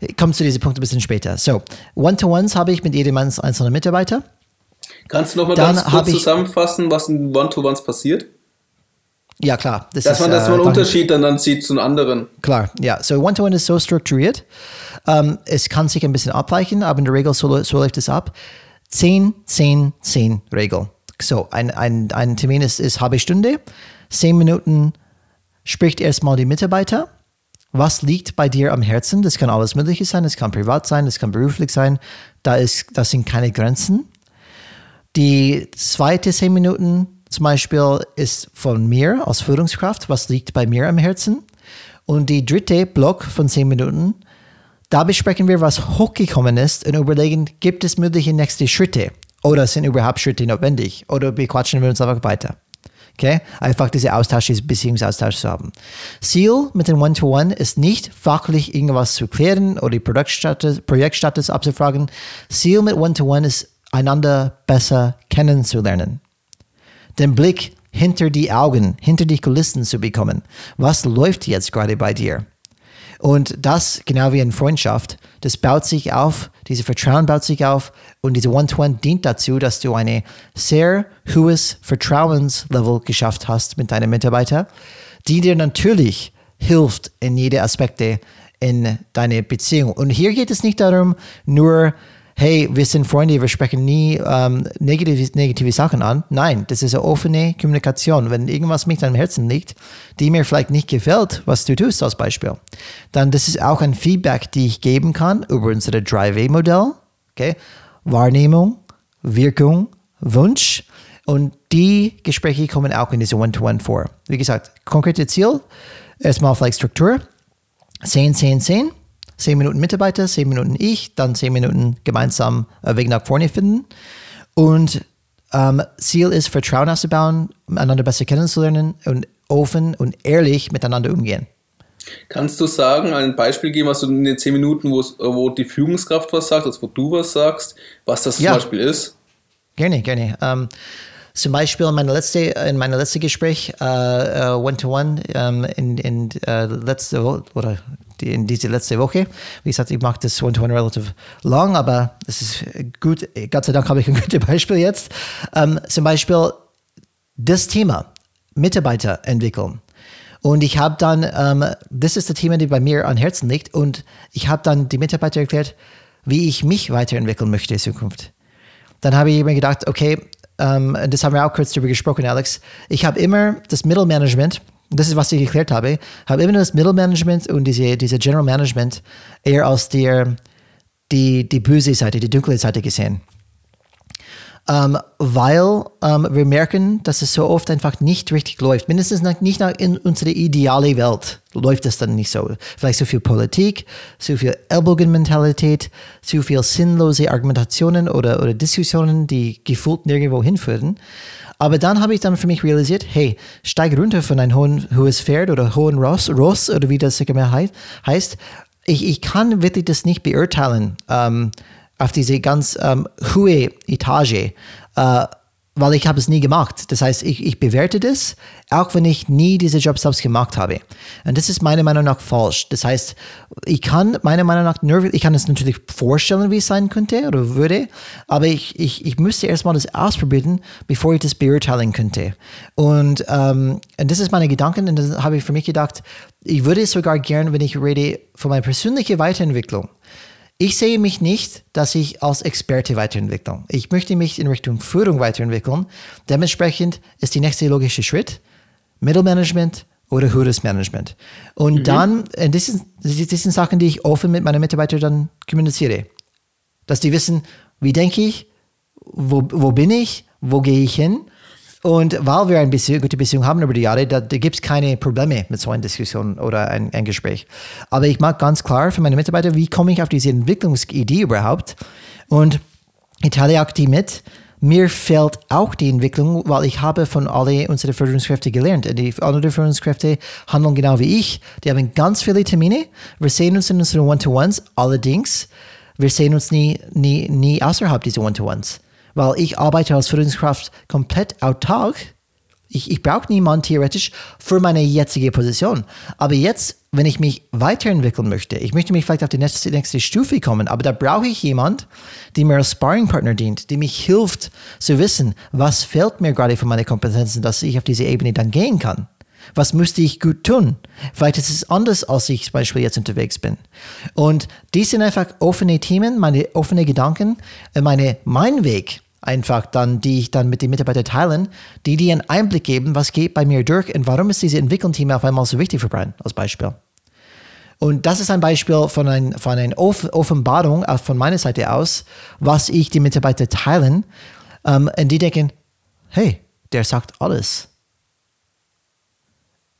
ich komme zu diesem Punkt ein bisschen später. So, One-to-Ones habe ich mit jedem einzelnen Mitarbeiter. Kannst du noch mal Dann ganz kurz zusammenfassen, was in One-to-Ones passiert? Ja, klar. Das dass ist, man, dass man einen äh, Unterschied dann, dann sieht zu einem anderen. Klar, ja. So One-to-One ist so strukturiert. Ähm, es kann sich ein bisschen abweichen, aber in der Regel so, so läuft es ab. 10, 10, 10 Regel. So, ein, ein, ein Termin ist, ist halbe Stunde. 10 Minuten spricht erstmal die Mitarbeiter. Was liegt bei dir am Herzen? Das kann alles Mögliche sein, das kann privat sein, das kann beruflich sein. Da ist, das sind keine Grenzen. Die zweite 10 Minuten zum Beispiel ist von mir als Führungskraft, was liegt bei mir am Herzen. Und die dritte Block von 10 Minuten, da besprechen wir, was hochgekommen ist und überlegen, gibt es mögliche nächste Schritte oder sind überhaupt Schritte notwendig oder bequatschen wir uns einfach weiter. Okay? Einfach diese Austausch, diese Beziehungsaustausch zu haben. Ziel mit dem One-to-One -One ist nicht fachlich irgendwas zu klären oder die Projektstatus, Projektstatus abzufragen. Ziel mit One-to-One -One ist, einander besser kennenzulernen den Blick hinter die Augen, hinter die Kulissen zu bekommen. Was läuft jetzt gerade bei dir? Und das, genau wie in Freundschaft, das baut sich auf, dieses Vertrauen baut sich auf und diese One-to-One dient dazu, dass du ein sehr hohes Vertrauenslevel geschafft hast mit deinen Mitarbeitern, die dir natürlich hilft in jede Aspekte in deiner Beziehung. Und hier geht es nicht darum, nur hey, wir sind Freunde, wir sprechen nie ähm, negative, negative Sachen an. Nein, das ist eine offene Kommunikation. Wenn irgendwas mich am Herzen liegt, die mir vielleicht nicht gefällt, was du tust als Beispiel, dann das ist auch ein Feedback, die ich geben kann über unser Drive-A-Modell. Okay? Wahrnehmung, Wirkung, Wunsch. Und die Gespräche kommen auch in diese One-to-One -One vor. Wie gesagt, konkrete Ziel, erstmal vielleicht Struktur, 10, 10, 10 Zehn Minuten Mitarbeiter, zehn Minuten ich, dann zehn Minuten gemeinsam äh, Weg nach vorne finden. Und ähm, Ziel ist, Vertrauen aufzubauen, einander besser kennenzulernen und offen und ehrlich miteinander umgehen. Kannst du sagen, ein Beispiel geben, was du in den zehn Minuten, wo die Führungskraft was sagt, also wo du was sagst, was das ja. zum Beispiel ist? Gerne, gerne. Ähm, zum Beispiel in meinem letzten in meine letzte Gespräch, uh, uh, One-to-One, um, in, in uh, letzte Woche, oder die, in diese letzte Woche. Wie gesagt, ich mache das One-to-One relativ lang, aber es ist gut. Gott sei Dank habe ich ein *laughs* gutes Beispiel jetzt. Um, zum Beispiel das Thema Mitarbeiterentwicklung. Und ich habe dann, um, das ist das Thema, das bei mir am Herzen liegt. Und ich habe dann die Mitarbeiter erklärt, wie ich mich weiterentwickeln möchte in Zukunft. Dann habe ich mir gedacht, okay, ähm, das haben wir auch kurz darüber gesprochen, Alex. Ich habe immer das Mittelmanagement, das ist, was ich erklärt habe, habe immer das Mittelmanagement und diese, diese General Management eher als der, die, die böse Seite, die dunkle Seite gesehen. Ähm, weil ähm, wir merken, dass es so oft einfach nicht richtig läuft. Mindestens nicht nach in unsere ideale Welt läuft es dann nicht so. Vielleicht zu viel Politik, zu viel Ellbogenmentalität, zu viel sinnlose Argumentationen oder, oder Diskussionen, die gefühlt nirgendwo hinführen. Aber dann habe ich dann für mich realisiert, hey, steig runter von einem hohen, hohes Pferd oder hohen Ross, Ross oder wie das mehr heißt. Ich, ich kann wirklich das nicht beurteilen. Ähm, auf diese ganz ähm, hohe Etage, äh, weil ich habe es nie gemacht. Das heißt, ich, ich bewerte das, auch wenn ich nie diese Jobs selbst gemacht habe. Und das ist meiner Meinung nach falsch. Das heißt, ich kann meiner Meinung nach ich kann es natürlich vorstellen, wie es sein könnte oder würde, aber ich, ich, ich müsste erstmal das ausprobieren, bevor ich das beurteilen könnte. Und, ähm, und das ist meine Gedanken und dann habe ich für mich gedacht, ich würde sogar gern, wenn ich rede, von meiner persönlichen Weiterentwicklung. Ich sehe mich nicht, dass ich als Experte weiterentwickle. Ich möchte mich in Richtung Führung weiterentwickeln. Dementsprechend ist der nächste logische Schritt Mittelmanagement oder höheres Management. Und mhm. dann, äh, das sind, das sind Sachen, die ich offen mit meinen Mitarbeitern dann kommuniziere. Dass die wissen, wie denke ich, wo, wo bin ich, wo gehe ich hin und weil wir eine Beziehung, gute Beziehung haben über die Jahre, da, da gibt es keine Probleme mit so einer Diskussion oder ein, ein Gespräch. Aber ich mag ganz klar für meine Mitarbeiter, wie komme ich auf diese Entwicklungsidee überhaupt? Und ich teile auch die mit. Mir fehlt auch die Entwicklung, weil ich habe von alle unsere Führungskräfte gelernt. Die anderen Führungskräfte handeln genau wie ich. Die haben ganz viele Termine. Wir sehen uns in unseren One-to-Ones. Allerdings, wir sehen uns nie, nie, nie außerhalb dieser One-to-Ones weil ich arbeite als Führungskraft komplett autark. Ich, ich brauche niemanden theoretisch für meine jetzige Position. Aber jetzt, wenn ich mich weiterentwickeln möchte, ich möchte mich vielleicht auf die nächste, nächste Stufe kommen, aber da brauche ich jemanden, der mir als Sparringpartner dient, der mich hilft zu wissen, was fehlt mir gerade von meinen Kompetenzen, dass ich auf diese Ebene dann gehen kann. Was müsste ich gut tun? Vielleicht ist es anders, als ich zum Beispiel jetzt unterwegs bin. Und dies sind einfach offene Themen, meine offenen Gedanken, meine, mein Weg einfach dann, die ich dann mit den Mitarbeitern teilen, die dir einen Einblick geben, was geht bei mir durch und warum ist diese Entwicklungsteam auf einmal so wichtig für Brian, als Beispiel. Und das ist ein Beispiel von, ein, von einer Offenbarung von meiner Seite aus, was ich die Mitarbeiter teilen. Ähm, und die denken, hey, der sagt alles.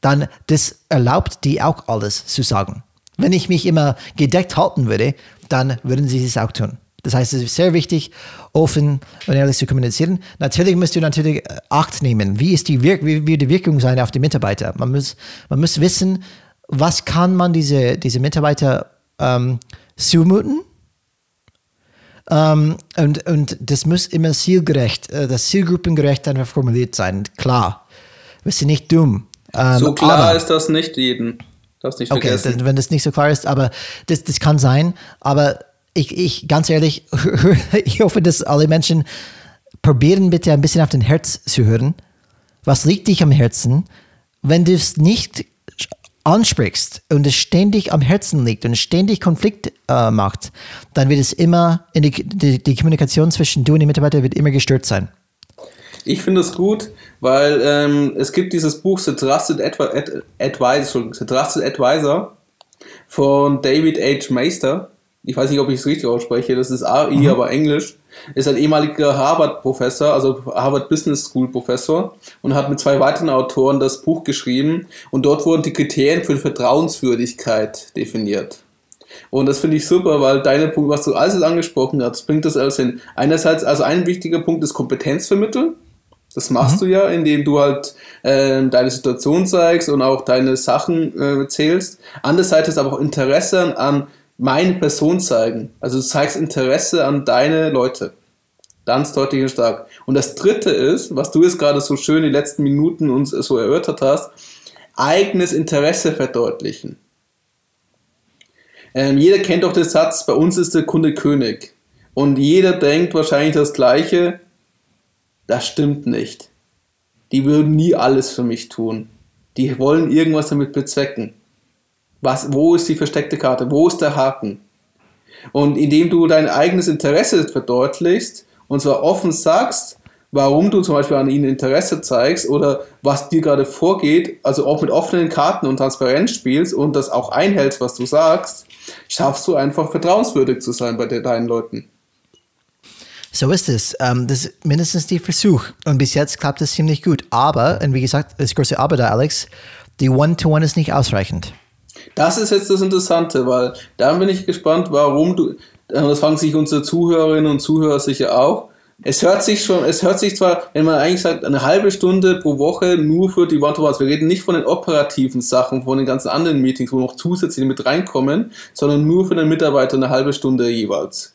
Dann, das erlaubt die auch alles zu sagen. Wenn ich mich immer gedeckt halten würde, dann würden sie es auch tun. Das heißt, es ist sehr wichtig, offen und ehrlich zu kommunizieren. Natürlich müsst ihr natürlich äh, Acht nehmen. Wie ist die Wirk wie wird die Wirkung sein auf die Mitarbeiter? Man muss, man muss wissen, was kann man diese, diese Mitarbeiter ähm, zumuten? Ähm, und, und das muss immer zielgerecht, äh, das zielgruppengerecht einfach formuliert sein. Klar. Wir sind nicht dumm. Ähm, so klar aber, ist das nicht jeden. Das nicht okay, wenn das nicht so klar ist, aber das, das kann sein. Aber ich, ich, ganz ehrlich, *laughs* ich hoffe, dass alle Menschen probieren bitte ein bisschen auf den Herz zu hören. Was liegt dich am Herzen? Wenn du es nicht ansprichst und es ständig am Herzen liegt und ständig Konflikt äh, macht, dann wird es immer, die, die, die, Kommunikation zwischen du und den Mitarbeiter wird immer gestört sein. Ich finde es gut, weil ähm, es gibt dieses Buch The Trusted, Advi Ad Advisor, The Trusted Advisor von David H. Meister ich weiß nicht, ob ich es richtig ausspreche, das ist AI, mhm. aber Englisch, ist ein ehemaliger Harvard-Professor, also Harvard Business School-Professor und hat mit zwei weiteren Autoren das Buch geschrieben und dort wurden die Kriterien für Vertrauenswürdigkeit definiert. Und das finde ich super, weil deine Punkt, was du alles angesprochen hast, bringt das alles hin. Einerseits, also ein wichtiger Punkt ist Kompetenz vermitteln. Das machst mhm. du ja, indem du halt äh, deine Situation zeigst und auch deine Sachen äh, erzählst. Andererseits ist aber auch Interesse an meine Person zeigen. Also du zeigst Interesse an deine Leute. Ganz deutlich und stark. Und das dritte ist, was du jetzt gerade so schön die letzten Minuten uns so erörtert hast, eigenes Interesse verdeutlichen. Ähm, jeder kennt doch den Satz, bei uns ist der Kunde König. Und jeder denkt wahrscheinlich das Gleiche. Das stimmt nicht. Die würden nie alles für mich tun. Die wollen irgendwas damit bezwecken. Was, wo ist die versteckte Karte? Wo ist der Haken? Und indem du dein eigenes Interesse verdeutlichst und zwar offen sagst, warum du zum Beispiel an ihnen Interesse zeigst oder was dir gerade vorgeht, also auch mit offenen Karten und Transparenz spielst und das auch einhältst, was du sagst, schaffst du einfach vertrauenswürdig zu sein bei deinen Leuten. So ist es. Ähm, das ist mindestens der Versuch. Und bis jetzt klappt es ziemlich gut. Aber, und wie gesagt, das große Aber da, Alex, die One-to-One -One ist nicht ausreichend. Das ist jetzt das Interessante, weil da bin ich gespannt, warum du, das fragen sich unsere Zuhörerinnen und Zuhörer sicher auch. Es hört sich schon, es hört sich zwar, wenn man eigentlich sagt, eine halbe Stunde pro Woche nur für die One-to-Ones. Wir reden nicht von den operativen Sachen, von den ganzen anderen Meetings, wo noch zusätzlich mit reinkommen, sondern nur für den Mitarbeiter eine halbe Stunde jeweils.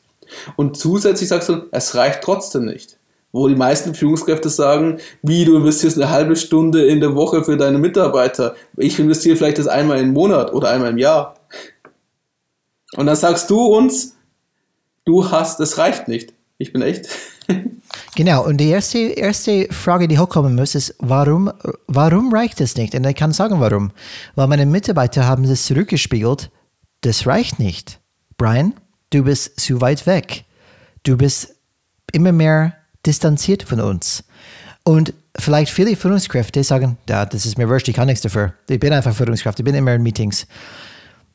Und zusätzlich sagst du, es reicht trotzdem nicht. Wo die meisten Führungskräfte sagen, wie du investierst eine halbe Stunde in der Woche für deine Mitarbeiter. Ich investiere vielleicht das einmal im Monat oder einmal im Jahr. Und dann sagst du uns, du hast, es reicht nicht. Ich bin echt. *laughs* Genau, und die erste, erste Frage, die hochkommen muss, ist, warum, warum reicht es nicht? Und ich kann sagen, warum. Weil meine Mitarbeiter haben das zurückgespiegelt, das reicht nicht. Brian, du bist zu weit weg. Du bist immer mehr distanziert von uns. Und vielleicht viele Führungskräfte sagen, ja, das ist mir wurscht, ich kann nichts dafür. Ich bin einfach Führungskraft, ich bin immer in Meetings.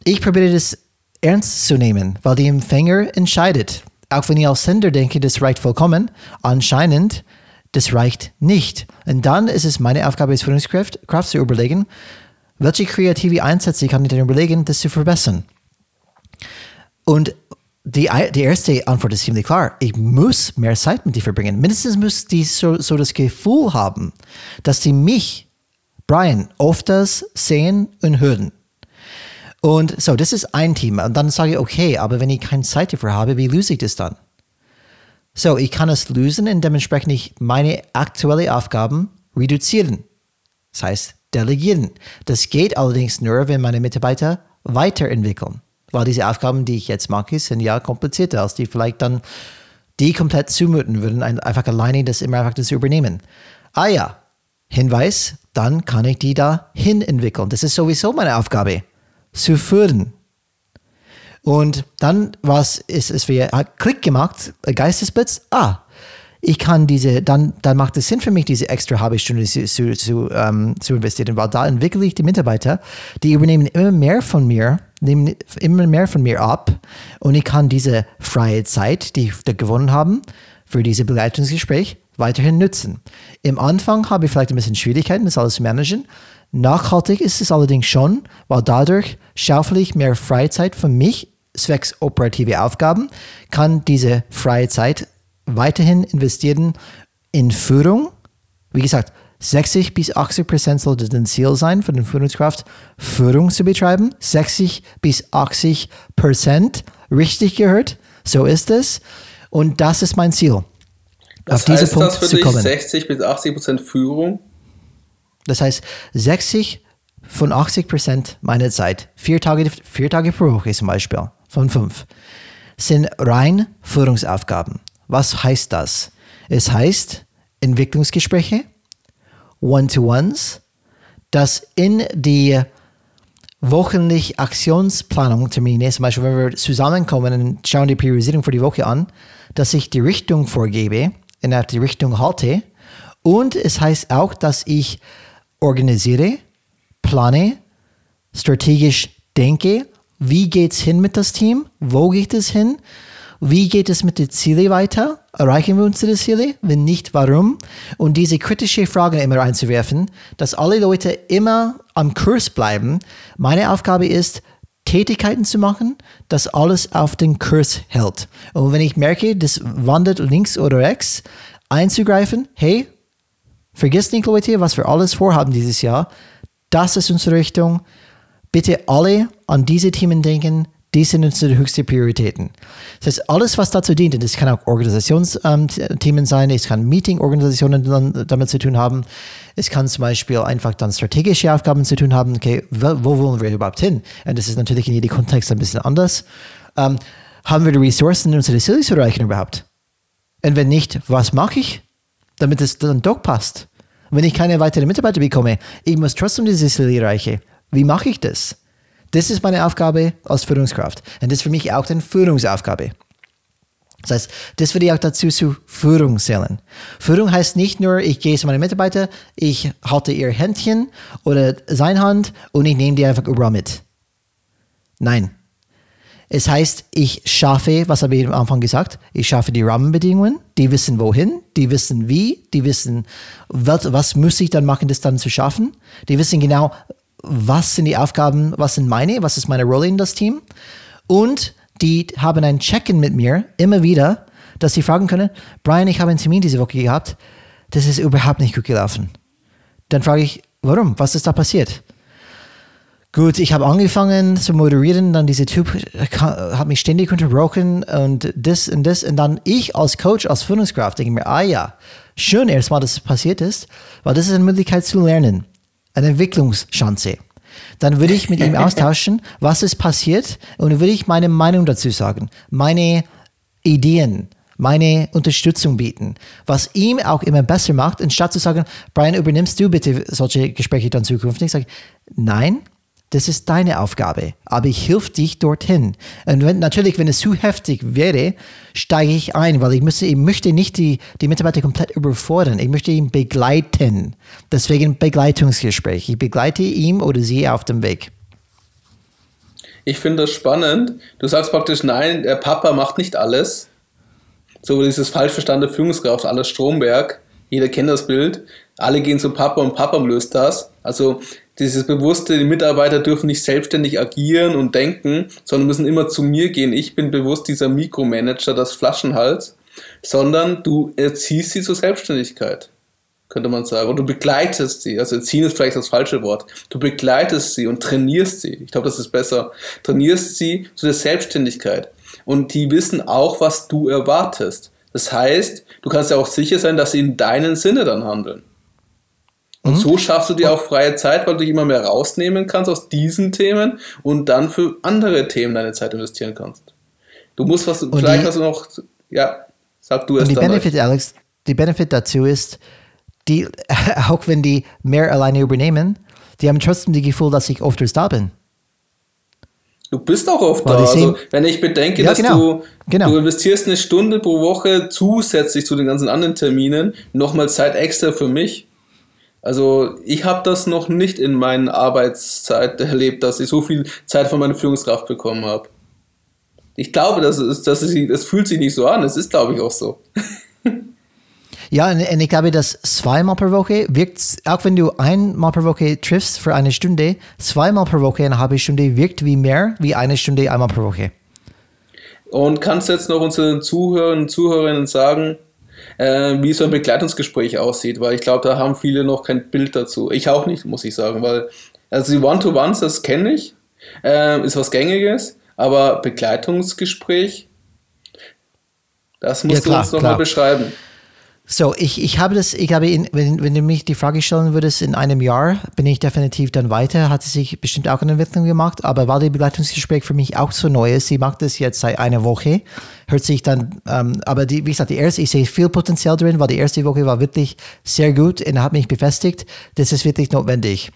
Ich probiere das ernst zu nehmen, weil der Empfänger entscheidet. Auch wenn ich als Sender denke, das reicht vollkommen, anscheinend, das reicht nicht. Und dann ist es meine Aufgabe als Führungskraft Kraft zu überlegen, welche kreative Einsätze kann ich denn überlegen, das zu verbessern. Und die, die erste Antwort ist ziemlich klar. Ich muss mehr Zeit mit dir verbringen. Mindestens muss die so, so das Gefühl haben, dass sie mich, Brian, öfters sehen und hören. Und so, das ist ein Thema. Und dann sage ich, okay, aber wenn ich keine Zeit dafür habe, wie löse ich das dann? So, ich kann es lösen, indem ich meine aktuellen Aufgaben reduzieren. Das heißt, delegieren. Das geht allerdings nur, wenn meine Mitarbeiter weiterentwickeln. Weil diese Aufgaben, die ich jetzt mache, sind ja komplizierter, als die vielleicht dann die komplett zumuten würden, einfach alleine das immer einfach das übernehmen. Ah ja, Hinweis, dann kann ich die da hin entwickeln. Das ist sowieso meine Aufgabe, zu führen. Und dann was ist es wie hat Klick gemacht, Geistesblitz. Ah, ich kann diese, dann, dann macht es Sinn für mich, diese extra halbe Stunde zu, zu, zu, ähm, zu investieren, weil da entwickle ich die Mitarbeiter, die übernehmen immer mehr von mir nehmen immer mehr von mir ab und ich kann diese freie Zeit, die ich gewonnen habe, für dieses Begleitungsgespräch weiterhin nutzen. Im Anfang habe ich vielleicht ein bisschen Schwierigkeiten, das alles zu managen. Nachhaltig ist es allerdings schon, weil dadurch schaufel ich mehr Freizeit für mich, zwecks operative Aufgaben, kann diese freie Zeit weiterhin investieren in Führung. Wie gesagt, 60 bis 80 Prozent sollte das Ziel sein für den Führungskraft, Führung zu betreiben. 60 bis 80 Prozent, richtig gehört, so ist es. Und das ist mein Ziel. Was auf diesen Punkt das zu kommen. 60 bis 80 Prozent Führung? Das heißt, 60 von 80 Prozent meiner Zeit, vier Tage, vier Tage pro Woche zum Beispiel, von fünf, sind rein Führungsaufgaben. Was heißt das? Es heißt Entwicklungsgespräche, One-to-Ones, dass in die wöchentlich Aktionsplanung Termine, zum Beispiel wenn wir zusammenkommen und schauen die Priorisierung für die Woche an, dass ich die Richtung vorgebe, innerhalb die Richtung halte. Und es heißt auch, dass ich organisiere, plane, strategisch denke, wie geht es hin mit das Team, wo geht es hin, wie geht es mit den Zielen weiter? Erreichen wir unsere Ziele? Wenn nicht, warum? Und diese kritische Fragen immer einzuwerfen, dass alle Leute immer am Kurs bleiben. Meine Aufgabe ist, Tätigkeiten zu machen, dass alles auf den Kurs hält. Und wenn ich merke, das wandert links oder rechts, einzugreifen, hey, vergiss nicht, Leute, was wir alles vorhaben dieses Jahr. Das ist unsere Richtung. Bitte alle an diese Themen denken, die sind unsere höchsten Prioritäten. Das heißt, alles, was dazu dient, und das kann auch Organisationsthemen sein, es kann Meeting-Organisationen damit zu tun haben, es kann zum Beispiel einfach dann strategische Aufgaben zu tun haben, okay, wo wollen wir überhaupt hin? Und das ist natürlich in jedem Kontext ein bisschen anders. Ähm, haben wir die Ressourcen, unsere Ziele zu erreichen überhaupt? Und wenn nicht, was mache ich, damit es dann doch passt? Wenn ich keine weiteren Mitarbeiter bekomme, ich muss trotzdem diese Ziele erreichen. Wie mache ich das? Das ist meine Aufgabe als Führungskraft. Und das ist für mich auch eine Führungsaufgabe. Das heißt, das würde ich auch dazu zu Führung zählen. Führung heißt nicht nur, ich gehe zu meinen Mitarbeitern, ich halte ihr Händchen oder sein Hand und ich nehme die einfach überall mit. Nein. Es heißt, ich schaffe, was habe ich am Anfang gesagt, ich schaffe die Rahmenbedingungen, die wissen wohin, die wissen wie, die wissen, was, was muss ich dann machen, das dann zu schaffen. Die wissen genau, was sind die Aufgaben, was sind meine, was ist meine Rolle in das Team. Und die haben ein Check-in mit mir immer wieder, dass sie fragen können, Brian, ich habe einen Termin diese Woche gehabt, das ist überhaupt nicht gut gelaufen. Dann frage ich, warum? Was ist da passiert? Gut, ich habe angefangen zu moderieren, dann dieser Typ hat mich ständig unterbrochen und das und das und dann ich als Coach, als Führungskraft denke mir, ah ja, schön erstmal, dass es passiert ist, weil das ist eine Möglichkeit zu lernen, eine Entwicklungschance. Dann würde ich mit ihm austauschen, was ist passiert und würde ich meine Meinung dazu sagen, meine Ideen, meine Unterstützung bieten, was ihm auch immer besser macht, anstatt zu sagen, Brian, übernimmst du bitte solche Gespräche dann zukünftig? Ich sage, nein, das ist deine Aufgabe, aber ich helfe dich dorthin. Und wenn, natürlich, wenn es zu heftig wäre, steige ich ein, weil ich, müsste, ich möchte nicht die, die Mitarbeiter komplett überfordern. Ich möchte ihn begleiten. Deswegen Begleitungsgespräch. Ich begleite ihn oder sie auf dem Weg. Ich finde das spannend. Du sagst praktisch, nein, der Papa macht nicht alles. So dieses falsch verstandene Führungskraft, alles Stromberg. Jeder kennt das Bild. Alle gehen zu Papa und Papa löst das. Also dieses bewusste, die Mitarbeiter dürfen nicht selbstständig agieren und denken, sondern müssen immer zu mir gehen. Ich bin bewusst dieser Mikromanager, das Flaschenhals, sondern du erziehst sie zur Selbstständigkeit, könnte man sagen. Und du begleitest sie. Also erziehen ist vielleicht das falsche Wort. Du begleitest sie und trainierst sie. Ich glaube, das ist besser. Trainierst sie zu der Selbstständigkeit. Und die wissen auch, was du erwartest. Das heißt, du kannst ja auch sicher sein, dass sie in deinen Sinne dann handeln. Und mhm. so schaffst du dir auch freie Zeit, weil du dich immer mehr rausnehmen kannst aus diesen Themen und dann für andere Themen deine Zeit investieren kannst. Du musst was, und vielleicht die, hast du noch, ja, sag du es die Benefit, Alex, die Benefit dazu ist, die, *laughs* auch wenn die mehr alleine übernehmen, die haben trotzdem die Gefühl, dass ich öfters da bin. Du bist auch oft da. Also, wenn ich bedenke, ja, dass genau, du, genau. du investierst eine Stunde pro Woche zusätzlich zu den ganzen anderen Terminen nochmal Zeit extra für mich also ich habe das noch nicht in meinen Arbeitszeit erlebt, dass ich so viel Zeit von meiner Führungskraft bekommen habe. Ich glaube, das, ist, das, ist, das fühlt sich nicht so an. Es ist, glaube ich, auch so. *laughs* Ja, und ich glaube, dass zweimal pro Woche wirkt, auch wenn du einmal pro Woche triffst für eine Stunde, zweimal pro Woche eine halbe Stunde wirkt wie mehr wie eine Stunde einmal pro Woche. Und kannst du jetzt noch unseren Zuhörern und Zuhörerinnen sagen, äh, wie so ein Begleitungsgespräch aussieht, weil ich glaube, da haben viele noch kein Bild dazu. Ich auch nicht, muss ich sagen, weil also die One-to-Ones, das kenne ich, äh, ist was Gängiges, aber Begleitungsgespräch, das musst ja, klar, du uns nochmal beschreiben. So, ich, ich habe das, ich habe, in, wenn, wenn du mich die Frage stellen würdest, in einem Jahr bin ich definitiv dann weiter, hat es sich bestimmt auch eine Entwicklung gemacht, aber weil die Begleitungsgespräch für mich auch so neu sie macht das jetzt seit einer Woche, hört sich dann, ähm, aber die, wie gesagt, die erste, ich sehe viel Potenzial drin, weil die erste Woche war wirklich sehr gut und hat mich befestigt, das ist wirklich notwendig.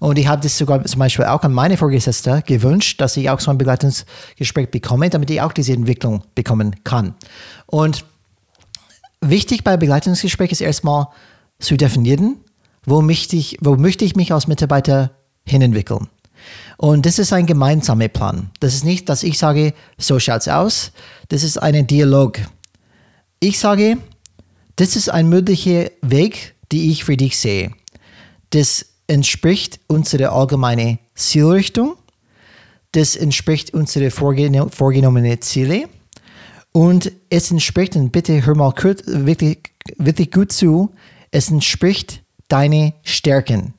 Und ich habe das sogar zum Beispiel auch an meine Vorgesetzte gewünscht, dass ich auch so ein Begleitungsgespräch bekomme, damit ich auch diese Entwicklung bekommen kann. Und wichtig bei Begleitungsgespräch ist erstmal zu definieren, wo möchte ich, wo möchte ich mich als Mitarbeiter hinentwickeln. Und das ist ein gemeinsamer Plan. Das ist nicht, dass ich sage, so schaut's aus. Das ist ein Dialog. Ich sage, das ist ein möglicher Weg, die ich für dich sehe. Das entspricht unserer allgemeinen Zielrichtung. Das entspricht unsere vorgenommenen Ziele und es entspricht, und bitte hör mal kurz, wirklich, wirklich gut zu, es entspricht deine Stärken.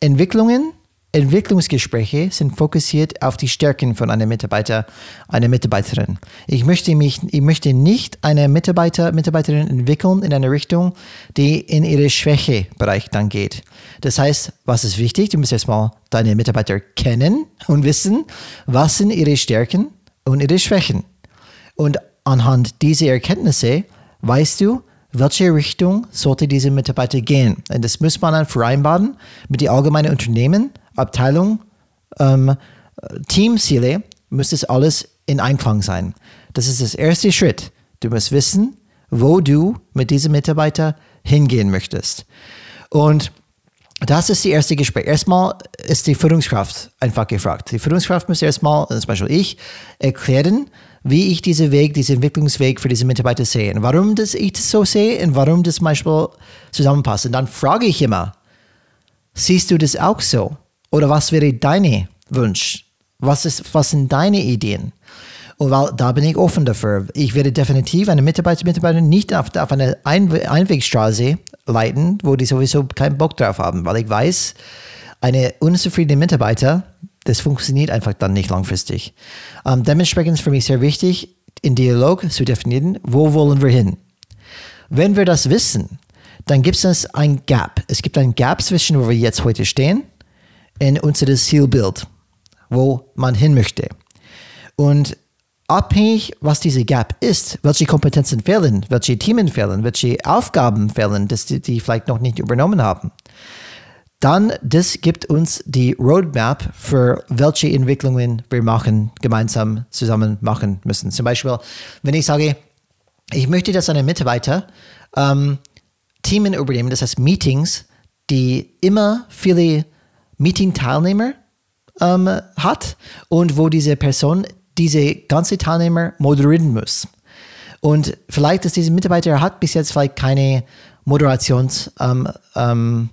Entwicklungen, Entwicklungsgespräche sind fokussiert auf die Stärken von einem Mitarbeiter, einer Mitarbeiterin. Ich möchte mich, ich möchte nicht eine Mitarbeiter, Mitarbeiterin entwickeln in eine Richtung, die in ihre Schwächebereich dann geht. Das heißt, was ist wichtig? Du musst erstmal deine Mitarbeiter kennen und wissen, was sind ihre Stärken und ihre Schwächen. Und anhand dieser Erkenntnisse weißt du, welche Richtung sollte diese Mitarbeiter gehen. Und das muss man dann vereinbaren mit den allgemeinen Unternehmen, Abteilung, ähm, Teamziele, muss das alles in Einklang sein. Das ist das erste Schritt. Du musst wissen, wo du mit diesem Mitarbeiter hingehen möchtest. Und das ist die erste Gespräch. Erstmal ist die Führungskraft einfach gefragt. Die Führungskraft muss erstmal, zum Beispiel ich, erklären, wie ich diesen Weg, diesen Entwicklungsweg für diese Mitarbeiter sehe. Und warum das ich das so sehe und warum das Beispiel zusammenpasst. Und dann frage ich immer, siehst du das auch so? Oder was wäre deine Wunsch? Was, ist, was sind deine Ideen? Und weil da bin ich offen dafür. Ich werde definitiv eine Mitarbeiter, Mitarbeiter nicht auf, auf eine Einwegstraße leiten, wo die sowieso keinen Bock drauf haben, weil ich weiß, eine unzufriedene Mitarbeiter Das funktioniert einfach dann nicht langfristig. Ähm, dementsprechend ist für mich sehr wichtig, in Dialog zu definieren, wo wollen wir hin. Wenn wir das wissen, dann gibt es ein Gap. Es gibt ein Gap zwischen, wo wir jetzt heute stehen, und unser Zielbild, wo man hin möchte. Und abhängig, was diese Gap ist, welche Kompetenzen fehlen, welche Themen fehlen, welche Aufgaben fehlen, die, die vielleicht noch nicht übernommen haben, dann das gibt uns die Roadmap für welche Entwicklungen wir machen, gemeinsam zusammen machen müssen. Zum Beispiel, wenn ich sage, ich möchte, dass eine Mitarbeiter ähm, Themen übernehmen, das heißt Meetings, die immer viele Meeting-Teilnehmer ähm, hat und wo diese Person diese ganze Teilnehmer moderieren muss. Und vielleicht, dass diese Mitarbeiter hat bis jetzt vielleicht keine Moderationserfahrungen. Ähm, ähm,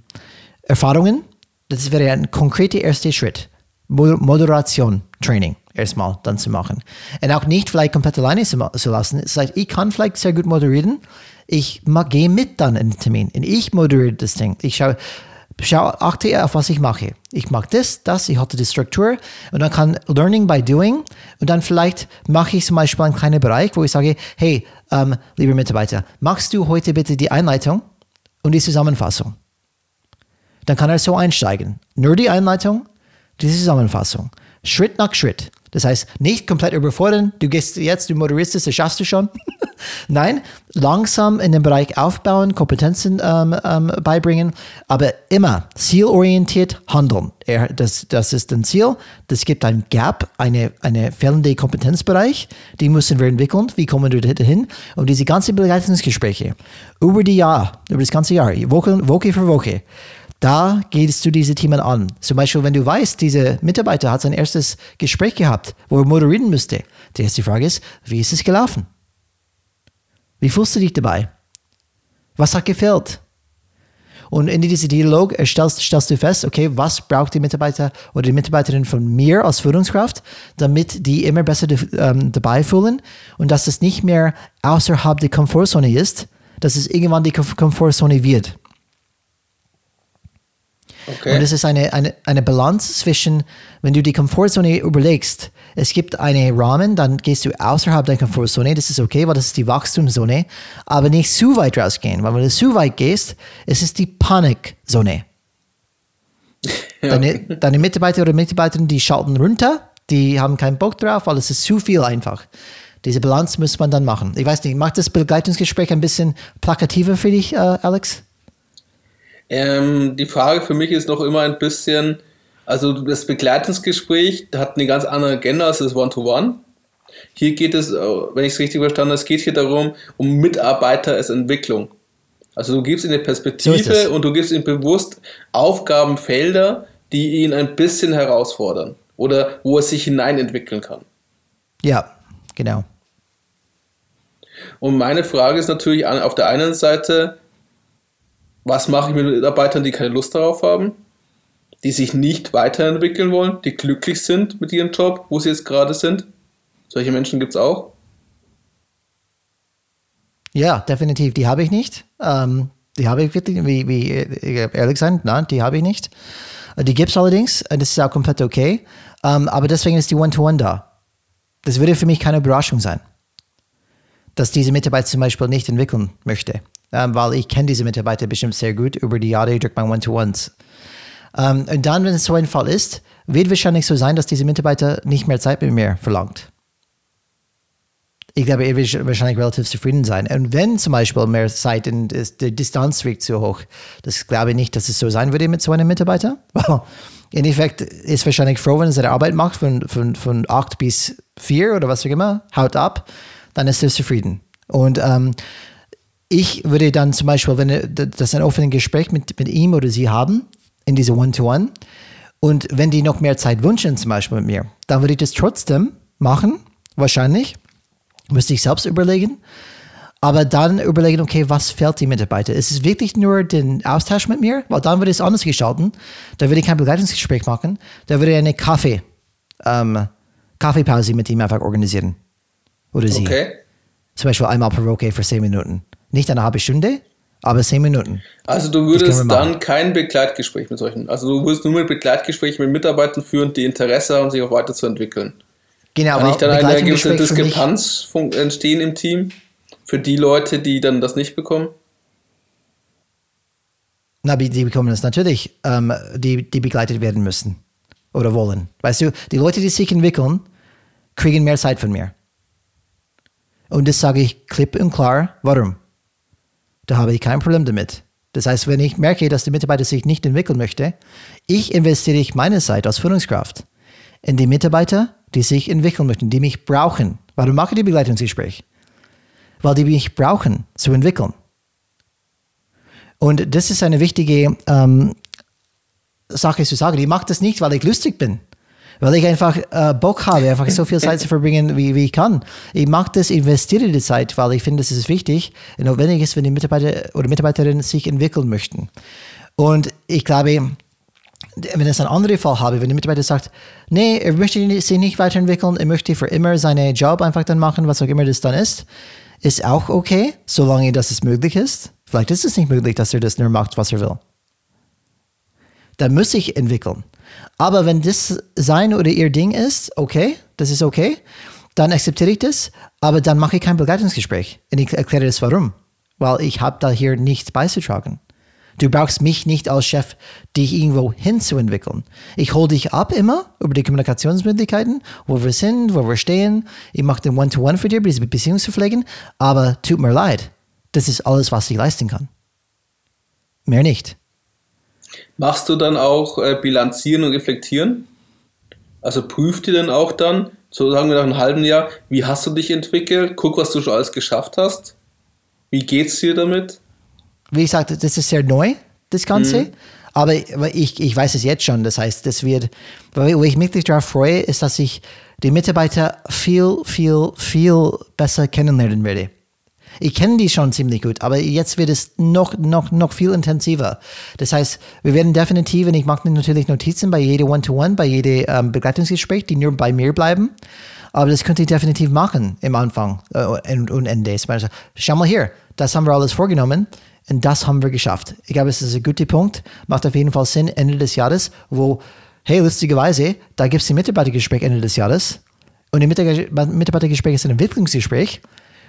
das wäre ein konkreter erster Schritt. Moderation, Training erstmal dann zu machen. Und auch nicht vielleicht komplett alleine zu, zu lassen. Es heißt, ich kann vielleicht sehr gut moderieren. Ich gehe mit dann in den Termin. Und ich moderiere das Ding. Ich schaue, schau, achte auf, was ich mache. Ich mache das, das, ich hatte die Struktur und dann kann Learning by Doing und dann vielleicht mache ich zum Beispiel einen kleinen Bereich, wo ich sage, hey, ähm, lieber Mitarbeiter, machst du heute bitte die Einleitung und die Zusammenfassung? Dann kann er so einsteigen. Nur die Einleitung, die Zusammenfassung. Schritt nach Schritt. Das heißt, nicht komplett überfordern, du gehst jetzt, du moderierst es, das schaffst du schon. *laughs* Nein, langsam in den Bereich aufbauen, Kompetenzen ähm, ähm, beibringen, aber immer zielorientiert handeln. Er, das, das ist ein Ziel, das gibt ein Gap, eine, eine fehlende Kompetenzbereich, die müssen wir entwickeln, wie kommen wir dahin? Und diese ganzen Begleitungsgespräche über die Jahr, über das ganze Jahr, Woche, Woche für Woche, da gehst du diese Themen an. Zum Beispiel, wenn du weißt, dieser Mitarbeiter hat sein erstes Gespräch gehabt, wo er moderieren müsste. Die erste Frage ist, wie ist es gelaufen? Wie fühlst du dich dabei? Was hat gefehlt? Und in diesem Dialog stellst, stellst du fest, okay, was braucht die Mitarbeiter oder die Mitarbeiterin von mir als Führungskraft, damit die immer besser ähm, dabei fühlen und dass es nicht mehr außerhalb der Komfortzone ist, dass es irgendwann die Komfortzone wird. Okay. Und es ist eine, eine, eine Balance zwischen, wenn du die Komfortzone überlegst, es gibt einen Rahmen, dann gehst du außerhalb der Komfortzone, das ist okay, weil das ist die Wachstumszone, aber nicht zu weit rausgehen, weil wenn du zu weit gehst, es ist die Panikzone. *laughs* Ja. Deine, deine Mitarbeiter oder Mitarbeiterinnen, die schalten runter, die haben keinen Bock drauf, weil es ist zu viel einfach. Diese Balance muss man dann machen. Ich weiß nicht, macht das Begleitungsgespräch ein bisschen plakativer für dich, äh, Alex? Ähm, die Frage für mich ist noch immer ein bisschen, also das Begleitungsgespräch hat eine ganz andere Agenda als das One-to-One. Hier geht es, äh, wenn ich es richtig verstanden habe, es geht hier darum, um Mitarbeiter als Entwicklung. Also du gibst ihnen eine Perspektive so und du gibst ihnen bewusst Aufgabenfelder, die ihn ein bisschen herausfordern oder wo er sich hineinentwickeln kann. Ja, genau. Und meine Frage ist natürlich auf der einen Seite, was mache ich mit Mitarbeitern, die keine Lust darauf haben, die sich nicht weiterentwickeln wollen, die glücklich sind mit ihrem Job, wo sie jetzt gerade sind? Solche Menschen gibt es auch. Ja, definitiv. Die habe ich nicht. Ähm, die habe ich wirklich, wie, wie ehrlich gesagt, nein, die habe ich nicht. Die gibt es allerdings, und das ist auch komplett okay. Ähm, aber deswegen ist die One-to-One -One da. Das würde für mich keine Überraschung sein, dass diese Mitarbeiter zum Beispiel nicht entwickeln möchte ähm, weil ich kenne diese Mitarbeiter bestimmt sehr gut über die Jahre durch mein One-to-Ones. Ähm, und dann, wenn es so ein Fall ist, wird wahrscheinlich so sein, dass diese Mitarbeiter nicht mehr Zeit mit mir verlangt. Ich glaube, er wird wahrscheinlich relativ zufrieden sein. Und wenn zum Beispiel mehr Zeit in ist die Distanz wirkt zu hoch, das glaube ich nicht, dass es so sein würde mit so einem Mitarbeiter. *laughs* Im Endeffekt ist wahrscheinlich froh, wenn er seine Arbeit macht von, von, von acht bis vier oder was auch immer, haut ab, dann ist er zufrieden. Und ähm, ich würde dann zum Beispiel, wenn das ein offenes Gespräch mit, mit ihm oder sie haben, in diese One-to-One, -One, und wenn die noch mehr Zeit wünschen, zum Beispiel mit mir, dann würde ich das trotzdem machen, wahrscheinlich. Müsste ich selbst überlegen. Aber dann überlegen, okay, was fehlt die Mitarbeiter? Ist es wirklich nur den Austausch mit mir? Weil dann würde ich es anders gestalten. Da würde ich kein Begleitungsgespräch machen. Da würde ich eine Kaffee, ähm, Kaffeepause mit ihm einfach organisieren. Oder sie. Okay. Zum Beispiel einmal pro Woche für zehn Minuten. Nicht eine halbe Stunde, aber zehn Minuten. Also du würdest dann kein Begleitgespräch mit solchen, also du würdest nur mit Begleitgespräch mit Mitarbeitern führen, die Interesse haben, sich auch weiterzuentwickeln. Genau. Kann nicht dann eine gewisse Diskrepanz entstehen im Team für die Leute, die dann das nicht bekommen? Na, die bekommen es natürlich, ähm, die, die begleitet werden müssen oder wollen. Weißt du, die Leute, die sich entwickeln, kriegen mehr Zeit von mir. Und das sage ich klipp und klar. Warum? Da habe ich kein Problem damit. Das heißt, wenn ich merke, dass der Mitarbeiter sich nicht entwickeln möchte, ich investiere ich meine Zeit als Führungskraft in die Mitarbeiter, die sich entwickeln möchten, die mich brauchen. Warum mache ich die Begleitungsgespräch? Weil die mich brauchen zu entwickeln. Und das ist eine wichtige ähm, Sache zu sagen. Ich mache das nicht, weil ich lustig bin. Weil ich einfach äh, Bock habe, einfach so viel Zeit zu verbringen, wie, wie ich kann. Ich mache das, investiere die Zeit, weil ich finde, das ist wichtig und notwendig ist, wenn die Mitarbeiter oder Mitarbeiterinnen sich entwickeln möchten. Und ich glaube, wenn ich einen anderen Fall habe, wenn der Mitarbeiter sagt, nee, er möchte sich nicht weiterentwickeln, er möchte für immer seinen Job einfach dann machen, was auch immer das dann ist, ist auch okay, solange das es möglich ist. Vielleicht ist es nicht möglich, dass er das nur macht, was er will. Dann muss ich entwickeln. Aber wenn das sein oder ihr Ding ist, okay, das ist okay, dann akzeptiere ich das, aber dann mache ich kein Begleitungsgespräch. Und ich erkläre das warum. Weil ich habe da hier nichts beizutragen. Du brauchst mich nicht als Chef, dich irgendwo hinzuentwickeln. Ich hole dich ab immer über die Kommunikationsmöglichkeiten, wo wir sind, wo wir stehen. Ich mache den One-to-One für dir, diese Beziehung zu pflegen. Aber tut mir leid, das ist alles, was ich leisten kann. Mehr nicht. Machst du dann auch äh, Bilanzieren und Reflektieren? Also prüft ihr dann auch dann, so sagen wir nach einem halben Jahr, wie hast du dich entwickelt? Guck, was du schon alles geschafft hast. Wie geht's dir damit? Wie gesagt, das ist sehr neu, das Ganze. Mhm. Aber ich, ich weiß es jetzt schon. Das heißt, das wird, wo ich mich darauf freue, ist, dass ich die Mitarbeiter viel, viel, viel besser kennenlernen werde. Ich kenne die schon ziemlich gut, aber jetzt wird es noch, noch, noch viel intensiver. Das heißt, wir werden definitiv, und ich mache natürlich Notizen bei jedem One-to-One, bei jedem ähm, Begleitungsgespräch, die nur bei mir bleiben. Aber das könnte ich definitiv machen im Anfang äh, und, und Ende. Schau mal hier, das haben wir alles vorgenommen und das haben wir geschafft. Ich glaube, es ist ein guter Punkt. Macht auf jeden Fall Sinn Ende des Jahres, wo, hey, lustigerweise, da gibt es die Mitarbeitergespräch Ende des Jahres. Und die Mitarbeitergespräch ist ein Entwicklungsgespräch.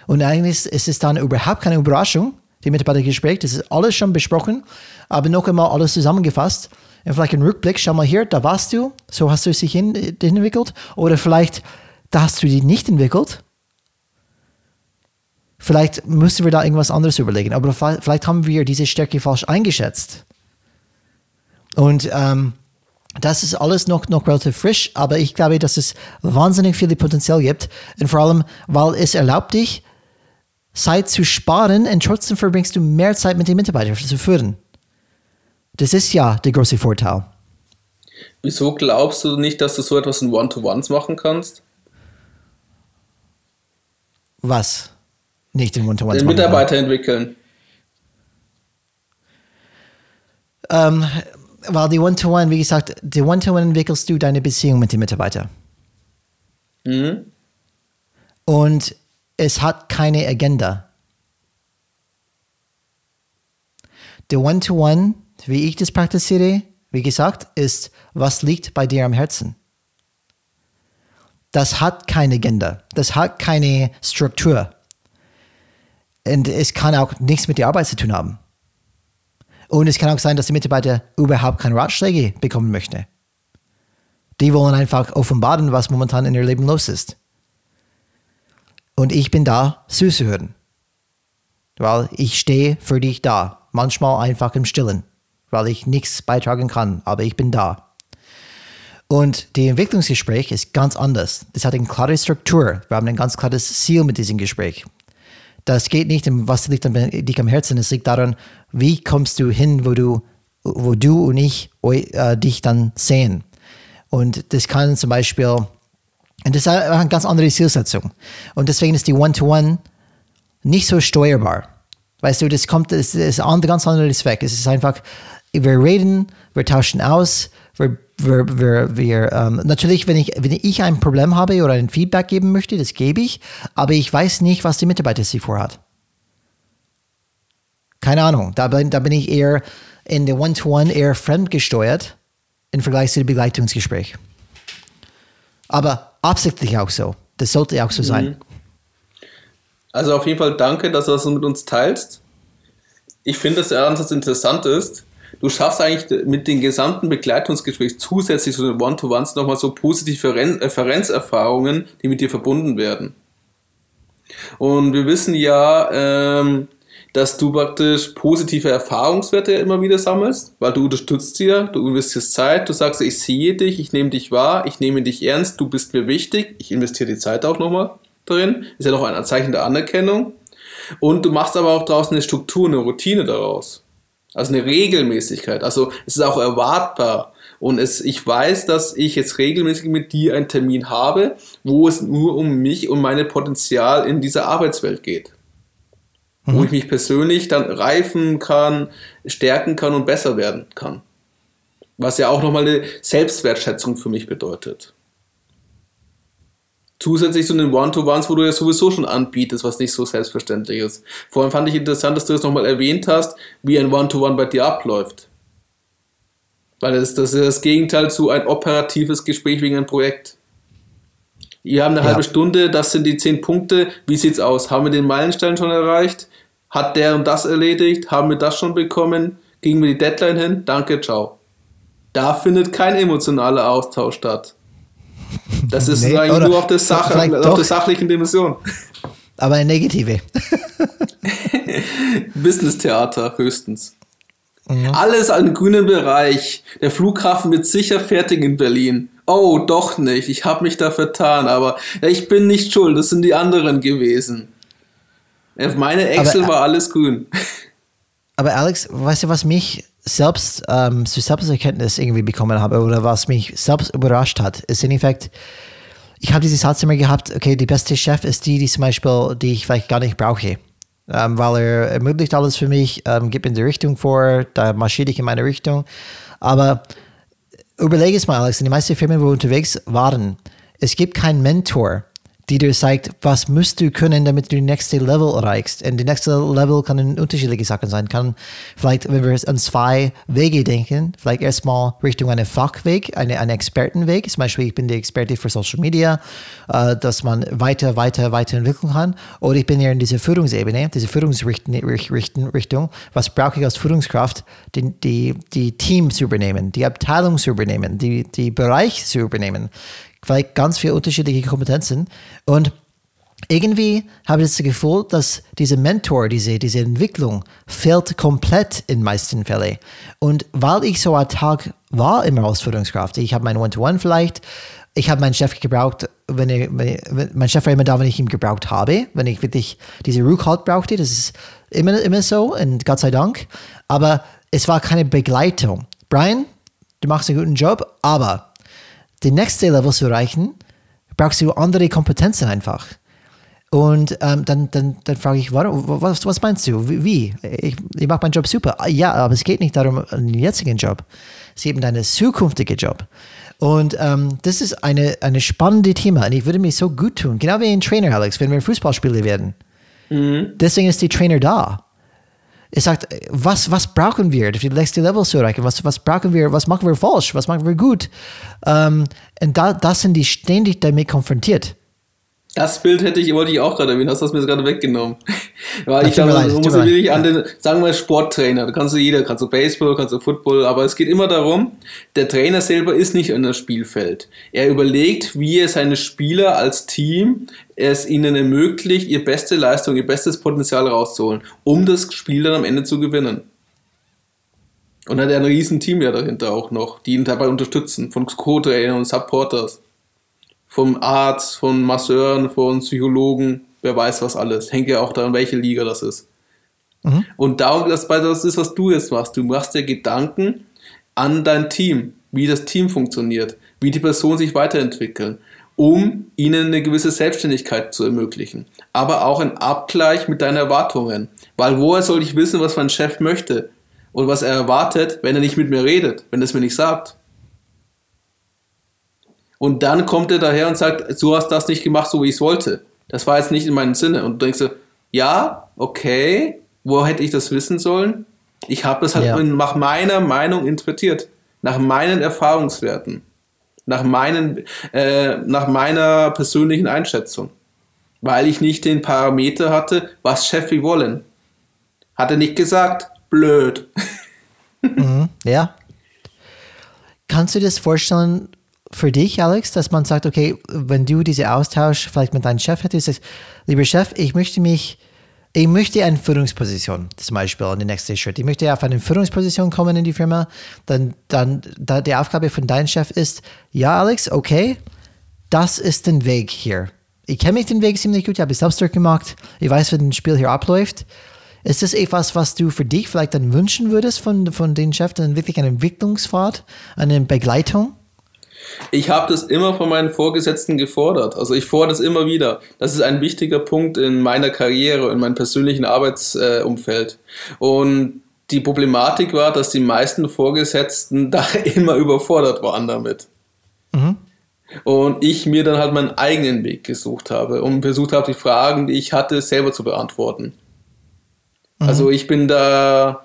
Und eigentlich ist es dann überhaupt keine Überraschung, die Mitarbeitergespräch, das ist alles schon besprochen, aber noch einmal alles zusammengefasst. Und vielleicht ein Rückblick, schau mal hier, da warst du, so hast du dich hin, entwickelt. Oder vielleicht, da hast du dich nicht entwickelt. Vielleicht müssen wir da irgendwas anderes überlegen. Aber vielleicht haben wir diese Stärke falsch eingeschätzt. Und ähm, das ist alles noch, noch relativ frisch, aber ich glaube, dass es wahnsinnig viel Potenzial gibt. Und vor allem, weil es erlaubt dich, Zeit zu sparen und trotzdem verbringst du mehr Zeit mit den Mitarbeitern zu führen. Das ist ja der große Vorteil. Wieso glaubst du nicht, dass du so etwas in One-to-Ones machen kannst? Was? Nicht in One-to-Ones. Den Mitarbeiter kann. entwickeln. Ähm, weil die One-to-One, wie gesagt, die One-to-One entwickelst du deine Beziehung mit den Mitarbeitern. Mhm. Und es hat keine Agenda. Der One-to-One, wie ich das praktiziere, wie gesagt, ist, was liegt bei dir am Herzen. Das hat keine Agenda. Das hat keine Struktur. Und es kann auch nichts mit der Arbeit zu tun haben. Und es kann auch sein, dass die Mitarbeiter überhaupt keine Ratschläge bekommen möchte. Die wollen einfach offenbaren, was momentan in ihr Leben los ist. Und ich bin da zuzuhören. Weil ich stehe für dich da. Manchmal einfach im Stillen. Weil ich nichts beitragen kann, aber ich bin da. Und die Entwicklungsgespräch ist ganz anders. Das hat eine klare Struktur. Wir haben ein ganz klares Ziel mit diesem Gespräch. Das geht nicht um, was liegt dich am Herzen. Es liegt daran, wie kommst du hin, wo du, wo du und ich äh, dich dann sehen. Und das kann zum Beispiel und das ist eine ganz andere Zielsetzung. Und deswegen ist die One-to-One -One nicht so steuerbar. Weißt du, das kommt, das ist ein ganz anderes Weg. Es ist einfach, wir reden, wir tauschen aus, wir, wir, wir, wir ähm, natürlich, wenn ich, wenn ich ein Problem habe oder ein Feedback geben möchte, das gebe ich, aber ich weiß nicht, was die Mitarbeiter sich vorhat. Keine Ahnung. Da bin, da bin ich eher in der One-to-One eher fremdgesteuert im Vergleich zu dem Begleitungsgespräch. Aber absichtlich auch so. Das sollte auch so sein. Mhm. Also auf jeden Fall danke, dass du das mit uns teilst. Ich finde, dass der Ansatz interessant ist. Du schaffst eigentlich mit den gesamten Begleitungsgesprächen zusätzlich zu den One-to-Ones nochmal so positive Referenzerfahrungen, die mit dir verbunden werden. Und wir wissen ja, ähm, dass du praktisch positive Erfahrungswerte immer wieder sammelst, weil du unterstützt sie ja, du investierst Zeit, du sagst, ich sehe dich, ich nehme dich wahr, ich nehme dich ernst, du bist mir wichtig, ich investiere die Zeit auch nochmal drin, ist ja noch ein Zeichen der Anerkennung. Und du machst aber auch draußen eine Struktur, eine Routine daraus. Also eine Regelmäßigkeit. Also es ist auch erwartbar. Und es, ich weiß, dass ich jetzt regelmäßig mit dir einen Termin habe, wo es nur um mich und meine Potenzial in dieser Arbeitswelt geht mhm. wo ich mich persönlich dann reifen kann, stärken kann und besser werden kann. Was ja auch nochmal eine Selbstwertschätzung für mich bedeutet. Zusätzlich zu den One-to-Ones, wo du ja sowieso schon anbietest, was nicht so selbstverständlich ist. Vor allem fand ich interessant, dass du das nochmal erwähnt hast, wie ein One-to-One -One bei dir abläuft. Weil das, das ist das Gegenteil zu ein operatives Gespräch wegen einem Projekt. Ihr habt eine ja. halbe Stunde, das sind die zehn Punkte. Wie sieht's aus? Haben wir den Meilenstein schon erreicht? Hat der und das erledigt? Haben wir das schon bekommen? Gingen wir die Deadline hin? Danke, ciao. Da findet kein emotionaler Austausch statt. Das *laughs* ist nee, eigentlich nur auf der, Sache, auf der sachlichen Dimension. *laughs* Aber eine negative. *laughs* Business-Theater höchstens. Mhm. Alles im grünen Bereich. Der Flughafen wird sicher fertig in Berlin. Oh, doch nicht. Ich habe mich da vertan, aber ich bin nicht schuld. Das sind die anderen gewesen. Auf meine Excel aber, war alles grün. Aber Alex, weißt du, was mich selbst ähm, zu Selbsterkenntnis irgendwie bekommen habe oder was mich selbst überrascht hat, ist in Effekt, ich habe dieses Satz immer gehabt, okay, die beste Chef ist die, die zum Beispiel, die ich vielleicht gar nicht brauche. Ähm, weil er ermöglicht alles für mich, ähm, gibt mir die Richtung vor, da marschiere ich in meine Richtung. Aber überlege es mal, Alex, den meisten Firmen, wo wir unterwegs waren, es gibt keinen Mentor, die dir sagt, was musst du können, damit du die nächste Level erreichst. Und die nächste Level kann unterschiedliche Sachen sein. Kann vielleicht, wenn wir an zwei Wege denken, vielleicht erstmal Richtung einen Fachweg, eine, einen Expertenweg. Zum Beispiel, ich bin die Experte für Social Media, äh, dass man weiter, weiter, weiter entwickeln kann. Oder ich bin ja in dieser Führungsebene, diese Führungsrichtung. Was brauche ich als Führungskraft? Die, die, die Team zu übernehmen, die Abteilung zu übernehmen, die, die Bereich zu übernehmen vielleicht ganz viele unterschiedliche Kompetenzen. Und irgendwie habe ich das Gefühl, dass dieser Mentor, diese, diese Entwicklung fehlt komplett in meisten Fällen. Und weil ich so ein Tag war immer als Führungskraft, ich habe mein One-to-One vielleicht, ich habe meinen Chef gebraucht, wenn, ich, wenn, ich, wenn mein Chef war immer da, wenn ich ihn gebraucht habe, wenn ich wirklich diese Rückhalt brauchte, das ist immer, immer so und Gott sei Dank. Aber es war keine Begleitung. Brian, du machst einen guten Job, aber die nächste Level zu erreichen, brauchst du andere Kompetenzen einfach. Und ähm, dann, dann, dann frage ich, warum, was, was meinst du? Wie? Ich, ich mache meinen Job super. Ja, aber es geht nicht darum, einen jetzigen Job. Es geht um deinen zukünftigen Job. Und ähm, das ist eine, eine spannende Thema und ich würde mich so gut tun. Genau wie ein Trainer, Alex, wenn wir Fußballspieler werden. Mhm. Deswegen ist die Trainer da. Es sagt, was, was brauchen wir, um die nächste Level zu erreichen? Was, was brauchen wir, was machen wir falsch? Was machen wir gut? Ähm, und da, das sind die ständig damit konfrontiert. Das Bild hätte ich, wollte ich auch gerade erwähnen, hast du mir gerade weggenommen. *laughs* Weil ich glaube, du musst wirklich an den, sagen wir Sporttrainer, da kannst du jeder, kannst du Baseball, kannst du Football, aber es geht immer darum, der Trainer selber ist nicht in das Spielfeld. Er überlegt, wie er seine Spieler als Team es ihnen ermöglicht, ihre beste Leistung, ihr bestes Potenzial rauszuholen, um das Spiel dann am Ende zu gewinnen. Und hat er ein riesen Team ja dahinter auch noch, die ihn dabei unterstützen, von Co-Trainern und Supporters vom Arzt, von Masseuren, von Psychologen, wer weiß was alles. Hängt ja auch daran, welche Liga das ist. Mhm. Und darum, das, das ist, was du jetzt machst. Du machst dir Gedanken an dein Team, wie das Team funktioniert, wie die Personen sich weiterentwickeln, um ihnen eine gewisse Selbstständigkeit zu ermöglichen. Aber auch ein Abgleich mit deinen Erwartungen. Weil woher soll ich wissen, was mein Chef möchte und was er erwartet, wenn er nicht mit mir redet, wenn er es mir nicht sagt? Und dann kommt er daher und sagt, du hast das nicht gemacht, so wie ich es wollte. Das war jetzt nicht in meinem Sinne. Und du denkst, ja, okay, Wo hätte ich das wissen sollen? Ich habe das halt Ja. nach meiner Meinung interpretiert, nach meinen Erfahrungswerten, nach, meinen, äh, nach meiner persönlichen Einschätzung, weil ich nicht den Parameter hatte, was Chefs wollen. Hat er nicht gesagt, blöd. *laughs* Ja. Kannst du das vorstellen für dich, Alex, dass man sagt, okay, wenn du diesen Austausch vielleicht mit deinem Chef hättest, sagst, lieber Chef, ich möchte mich, ich möchte eine Führungsposition zum Beispiel in den nächsten Schritt. Ich möchte auf eine Führungsposition kommen in die Firma. Dann, dann da die Aufgabe von deinem Chef ist, ja, Alex, okay, das ist den Weg hier. Ich kenne mich den Weg ziemlich gut, ich habe es selbst durchgemacht. Ich weiß, wie das Spiel hier abläuft. Ist das etwas, was du für dich vielleicht dann wünschen würdest von, von den Chef, dann wirklich einen Entwicklungspfad, eine Begleitung? Ich habe das immer von meinen Vorgesetzten gefordert. Also ich fordere es immer wieder. Das ist ein wichtiger Punkt in meiner Karriere, in meinem persönlichen Arbeitsumfeld. Und die Problematik war, dass die meisten Vorgesetzten *laughs* da immer überfordert waren damit. Und ich mir dann halt meinen eigenen Weg gesucht habe und versucht habe, die Fragen, die ich hatte, selber zu beantworten. Also ich bin da,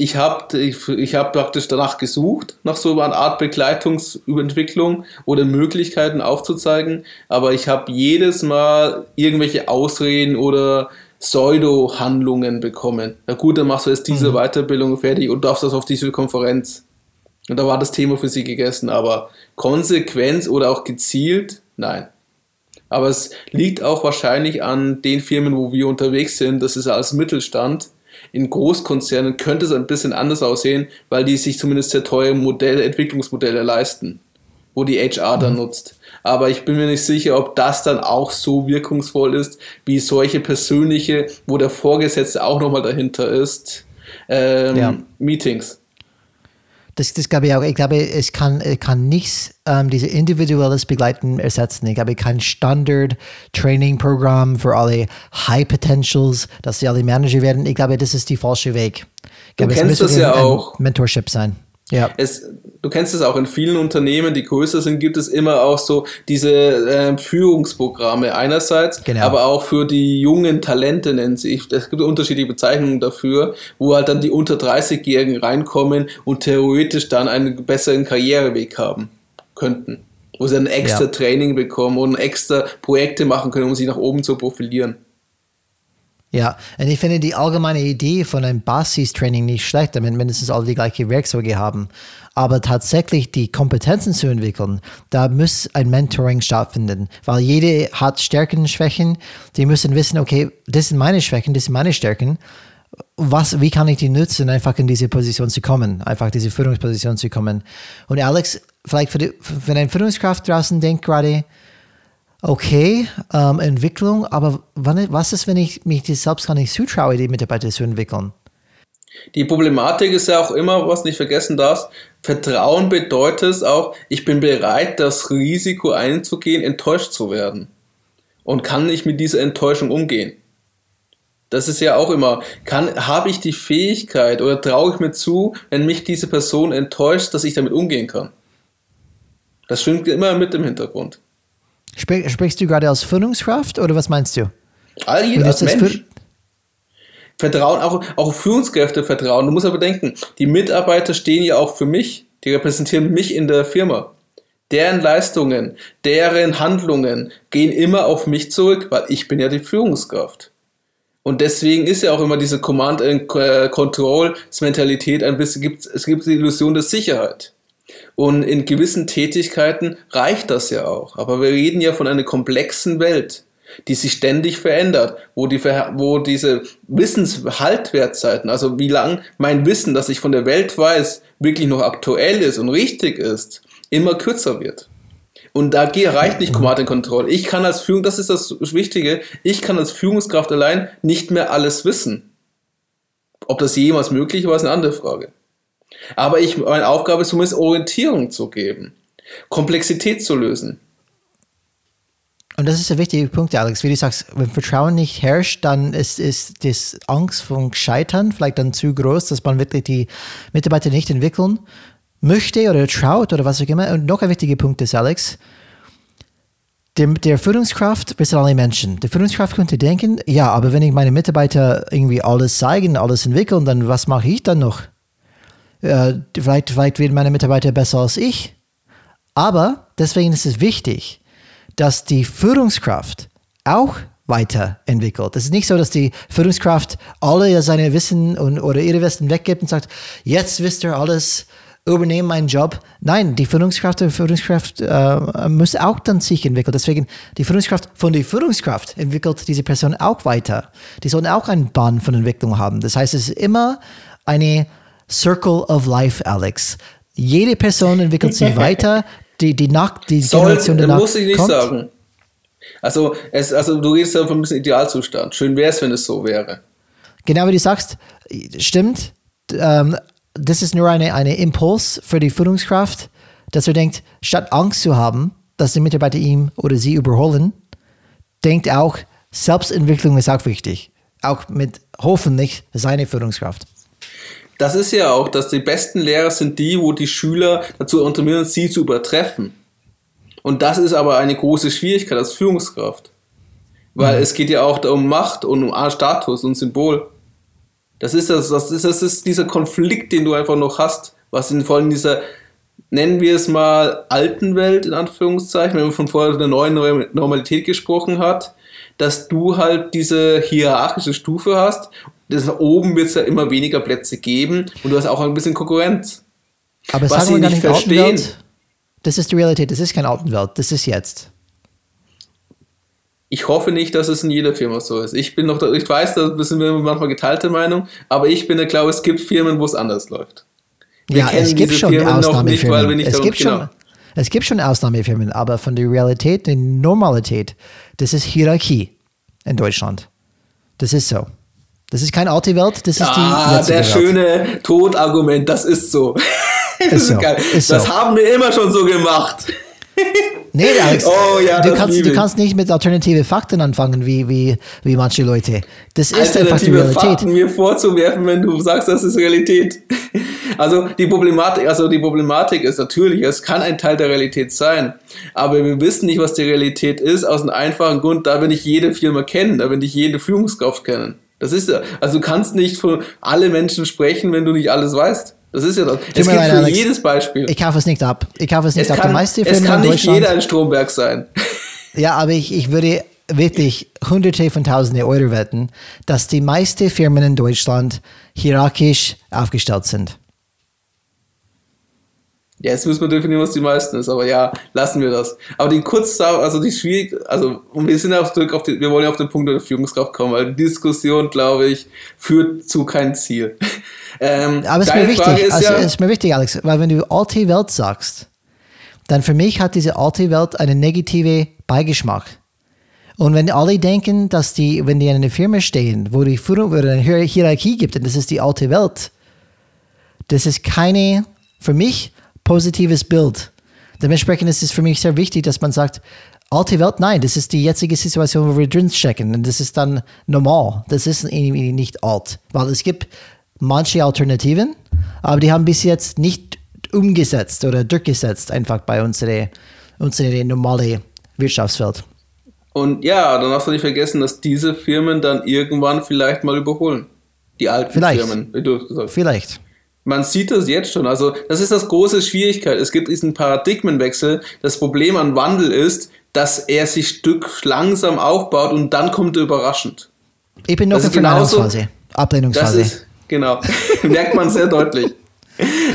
ich habe ich, ich hab praktisch danach gesucht, nach so einer Art Begleitungsentwicklung oder Möglichkeiten aufzuzeigen, aber ich habe jedes Mal irgendwelche Ausreden oder Pseudo-Handlungen bekommen. Na gut, dann machst du jetzt diese Weiterbildung fertig und darfst das auf diese Konferenz. Und da war das Thema für sie gegessen, aber Konsequenz oder auch gezielt, nein. Aber es liegt auch wahrscheinlich an den Firmen, wo wir unterwegs sind. Das ist als Mittelstand. In Großkonzernen könnte es ein bisschen anders aussehen, weil die sich zumindest sehr teure Modelle, Entwicklungsmodelle leisten, wo die HR dann nutzt. Aber ich bin mir nicht sicher, ob das dann auch so wirkungsvoll ist, wie solche persönliche, wo der Vorgesetzte auch nochmal dahinter ist, ähm, Ja. Meetings. Das, das glaube ich auch. Ich glaube, es kann, es kann nichts ähm, diese individuelles Begleiten ersetzen. Ich glaube, kein Standard-Training-Programm für alle High Potentials, dass sie alle Manager werden. Ich glaube, das ist die falsche Weg. Ich glaube, es kennst müsste das ja ein auch. Mentorship sein. Ja. es, du kennst es auch in vielen Unternehmen, die größer sind, gibt es immer auch so diese äh, Führungsprogramme einerseits, Genau. aber auch für die jungen Talente nennen sich. Es gibt unterschiedliche Bezeichnungen dafür, wo halt dann die unter 30-Jährigen reinkommen und theoretisch dann einen besseren Karriereweg haben könnten. Wo sie ein extra Ja. Training bekommen und extra Projekte machen können, um sich nach oben zu profilieren. Ja, und ich finde die allgemeine Idee von einem Basis-Training nicht schlecht, damit mindestens alle die gleichen Werkzeuge haben. Aber tatsächlich die Kompetenzen zu entwickeln, da muss ein Mentoring stattfinden, weil jede hat Stärken und Schwächen. Die müssen wissen, okay, das sind meine Schwächen, das sind meine Stärken. Was, wie kann ich die nutzen, einfach in diese Position zu kommen, einfach diese Führungsposition zu kommen? Und Alex, vielleicht für die, wenn eine Führungskraft draußen denkt gerade, okay, ähm, Entwicklung, aber wann, was ist, wenn ich mich selbst gar nicht zutraue, die Mitarbeiter zu entwickeln? Die Problematik ist ja auch immer, was nicht vergessen darfst, Vertrauen bedeutet auch, ich bin bereit, das Risiko einzugehen, enttäuscht zu werden. Und kann ich mit dieser Enttäuschung umgehen? Das ist ja auch immer, kann, habe ich die Fähigkeit oder traue ich mir zu, wenn mich diese Person enttäuscht, dass ich damit umgehen kann? Das schwimmt immer mit im Hintergrund. Sprich, sprichst du gerade als Führungskraft oder was meinst du? Jeder als Mensch. Vertrauen, auch, auch Führungskräfte vertrauen. Du musst aber denken, die Mitarbeiter stehen ja auch für mich. Die repräsentieren mich in der Firma. Deren Leistungen, deren Handlungen gehen immer auf mich zurück, weil ich bin ja die Führungskraft. Und deswegen ist ja auch immer diese Command and Control Mentalität ein bisschen gibt es gibt die Illusion der Sicherheit. Und in gewissen Tätigkeiten reicht das ja auch. Aber wir reden ja von einer komplexen Welt, die sich ständig verändert, wo, die, wo diese Wissenshaltwertzeiten, also wie lang mein Wissen, das ich von der Welt weiß, wirklich noch aktuell ist und richtig ist, immer kürzer wird. Und da reicht nicht Command and Control. Ich kann als Führung, das ist das Wichtige, ich kann als Führungskraft allein nicht mehr alles wissen. Ob das jemals möglich war, ist eine andere Frage. Aber ich, meine Aufgabe ist zumindest Orientierung zu geben, Komplexität zu lösen. Und das ist der wichtige Punkt, Alex. Wie du sagst, wenn Vertrauen nicht herrscht, dann ist, ist das Angst vom Scheitern vielleicht dann zu groß, dass man wirklich die Mitarbeiter nicht entwickeln möchte oder traut oder was auch immer. Und noch ein wichtiger Punkt ist, Alex, der, der Führungskraft, wir sind alle Menschen. Der Führungskraft könnte denken, ja, aber wenn ich meine Mitarbeiter irgendwie alles zeigen, alles entwickeln, dann was mache ich dann noch? Äh, vielleicht, vielleicht werden meine Mitarbeiter besser als ich. Aber deswegen ist es wichtig, dass die Führungskraft auch weiterentwickelt. Es ist nicht so, dass die Führungskraft alle seine Wissen und, oder ihre Wissen weggibt und sagt, jetzt wisst ihr alles, übernehmen meinen Job. Nein, die Führungskraft der Führungskraft äh, muss auch dann sich entwickeln. Deswegen, die Führungskraft von der Führungskraft entwickelt diese Person auch weiter. Die sollen auch einen Bahn von Entwicklung haben. Das heißt, es ist immer eine Circle of Life, Alex. Jede Person entwickelt sich *laughs* weiter. Die, die nach, die Soll, Generation danach muss ich nicht kommt. sagen. Also, es, also du redest ja von ein bisschen Idealzustand. Schön wäre es, wenn es so wäre. Genau wie du sagst, stimmt. Ähm, das ist nur eine, eine Impuls für die Führungskraft, dass er denkt, statt Angst zu haben, dass die Mitarbeiter ihn oder sie überholen, denkt auch, Selbstentwicklung ist auch wichtig. Auch mit hoffentlich seiner Führungskraft. Das ist ja auch, dass die besten Lehrer sind die, wo die Schüler dazu unterminieren, sie zu übertreffen. Und das ist aber eine große Schwierigkeit als Führungskraft. Weil mhm. es geht ja auch um Macht und um Status und Symbol. Das ist das, das ist, das ist dieser Konflikt, den du einfach noch hast, was in, vor allem dieser, nennen wir es mal, alten Welt, in Anführungszeichen, wenn man von vorher der neuen Normalität gesprochen hat, dass du halt diese hierarchische Stufe hast. Das oben wird es ja immer weniger Plätze geben und du hast auch ein bisschen Konkurrenz. Aber was sagen wir gar nicht verstehen. Das ist die Realität, das ist keine Außenwelt, das ist jetzt. Ich hoffe nicht, dass es in jeder Firma so ist. Ich bin noch, ich weiß, da sind wir manchmal geteilte Meinung, aber ich bin der glaube, es gibt Firmen, wo es anders läuft. Wir ja, es gibt schon Firmen noch nicht, nicht es gibt schon, genau. Es gibt schon Ausnahmefirmen, aber von der Realität, der Normalität, das ist Hierarchie in Deutschland. Das ist so. Das ist keine alte Welt, das ist ah, die. Ah, der schöne Todargument, das ist so. *laughs* das ist, so. geil. Ist das so. haben wir immer schon so gemacht. *laughs* Nee, Alex, oh, ja, du, kannst, du kannst nicht mit alternative Fakten anfangen, wie, wie, wie manche Leute. Das ist einfach die Realität. Fakten mir vorzuwerfen, wenn du sagst, das ist Realität. *laughs* Also die Problematik, also die Problematik ist natürlich, es kann ein Teil der Realität sein, aber wir wissen nicht, was die Realität ist, aus einem einfachen Grund, da wir nicht jede Firma kennen, da wir nicht jede Führungskraft kennen. Das ist also du kannst nicht für alle Menschen sprechen, wenn du nicht alles weißt. Das ist ja das. Es gibt leid, für Alex, jedes Beispiel. Ich kaufe es nicht ab. Ich kaufe es nicht es ab. Kann, meiste es kann nicht jeder ein Stromberg sein. *laughs* Ja, aber ich, ich würde wirklich Hunderte von Tausende Euro wetten, dass die meisten Firmen in Deutschland hierarchisch aufgestellt sind. Ja, jetzt müssen wir definieren, was die meisten ist, aber ja, lassen wir das. Aber die Kurzdauer, also die schwierig, also und wir sind auch zurück auf die, wir wollen ja auf den Punkt der Führungskraft kommen, weil die Diskussion, glaube ich, führt zu kein Ziel. *laughs* Ähm, aber es ist mir wichtig, ist, also, ja, ist mir wichtig, Alex, weil wenn du alte Welt sagst, dann für mich hat diese alte Welt einen negativen Beigeschmack. Und wenn alle denken, dass die, wenn die in einer Firma stehen, wo die Führung oder eine Hierarchie gibt, und das ist die alte Welt, das ist keine, für mich, positives Bild. Dementsprechend ist es für mich sehr wichtig, dass man sagt, alte Welt, nein, das ist die jetzige Situation, wo wir drin stecken. Und das ist dann normal. Das ist irgendwie nicht alt. Weil es gibt manche Alternativen, aber die haben bis jetzt nicht umgesetzt oder durchgesetzt, einfach bei unserer unsere normale Wirtschaftswelt. Und ja, dann darfst du nicht vergessen, dass diese Firmen dann irgendwann vielleicht mal überholen. Die alten vielleicht. Firmen, wie du sagst. Vielleicht. Man sieht das jetzt schon. Also, das ist das große Schwierigkeit. Es gibt diesen Paradigmenwechsel. Das Problem an Wandel ist, dass er sich Stück langsam aufbaut und dann kommt er überraschend. Ich bin noch das in Verleihungsphase, Ablehnungsphase. Ist, genau, *laughs* merkt man sehr deutlich.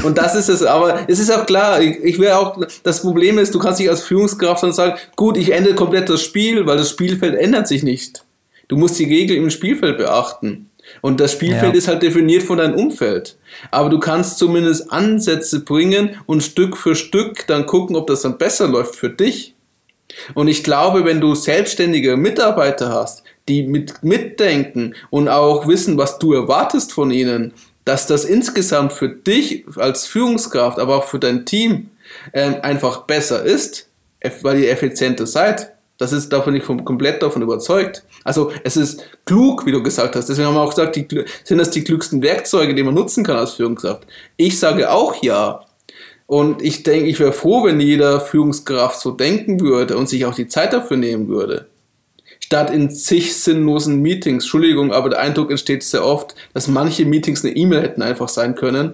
Und das ist es, aber es ist auch klar, ich, ich will auch, das Problem ist, du kannst nicht als Führungskraft dann sagen, gut, ich ende komplett das Spiel, weil das Spielfeld ändert sich nicht. Du musst die Regel im Spielfeld beachten. Und das Spielfeld ja. ist halt definiert von deinem Umfeld. Aber du kannst zumindest Ansätze bringen und Stück für Stück dann gucken, ob das dann besser läuft für dich. Und ich glaube, wenn du selbstständige Mitarbeiter hast, die mit, mitdenken und auch wissen, was du erwartest von ihnen, dass das insgesamt für dich als Führungskraft, aber auch für dein Team ähm, einfach besser ist, weil ihr effizienter seid. Das ist davon nicht komplett davon überzeugt. Also es ist klug, wie du gesagt hast. Deswegen haben wir auch gesagt, die, sind das die klügsten Werkzeuge, die man nutzen kann als Führungskraft. Ich sage auch ja. Und ich denke, ich wäre froh, wenn jeder Führungskraft so denken würde und sich auch die Zeit dafür nehmen würde. Statt in zig sinnlosen Meetings, Entschuldigung, aber der Eindruck entsteht sehr oft, dass manche Meetings eine E-Mail hätten einfach sein können,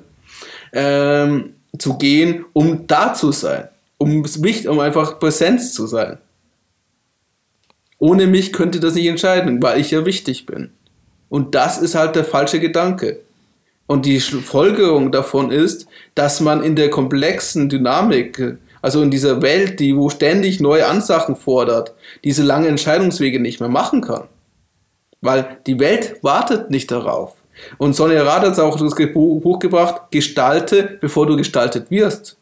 ähm, zu gehen, um da zu sein, um, um einfach Präsenz zu sein. Ohne mich könnte das nicht entscheiden, weil ich ja wichtig bin. Und das ist halt der falsche Gedanke. Und die Folgerung davon ist, dass man in der komplexen Dynamik, also in dieser Welt, die wo ständig neue Ansachen fordert, diese langen Entscheidungswege nicht mehr machen kann. Weil die Welt wartet nicht darauf. Und Sonja Rath hat auch das Buch gebracht, gestalte, bevor du gestaltet wirst.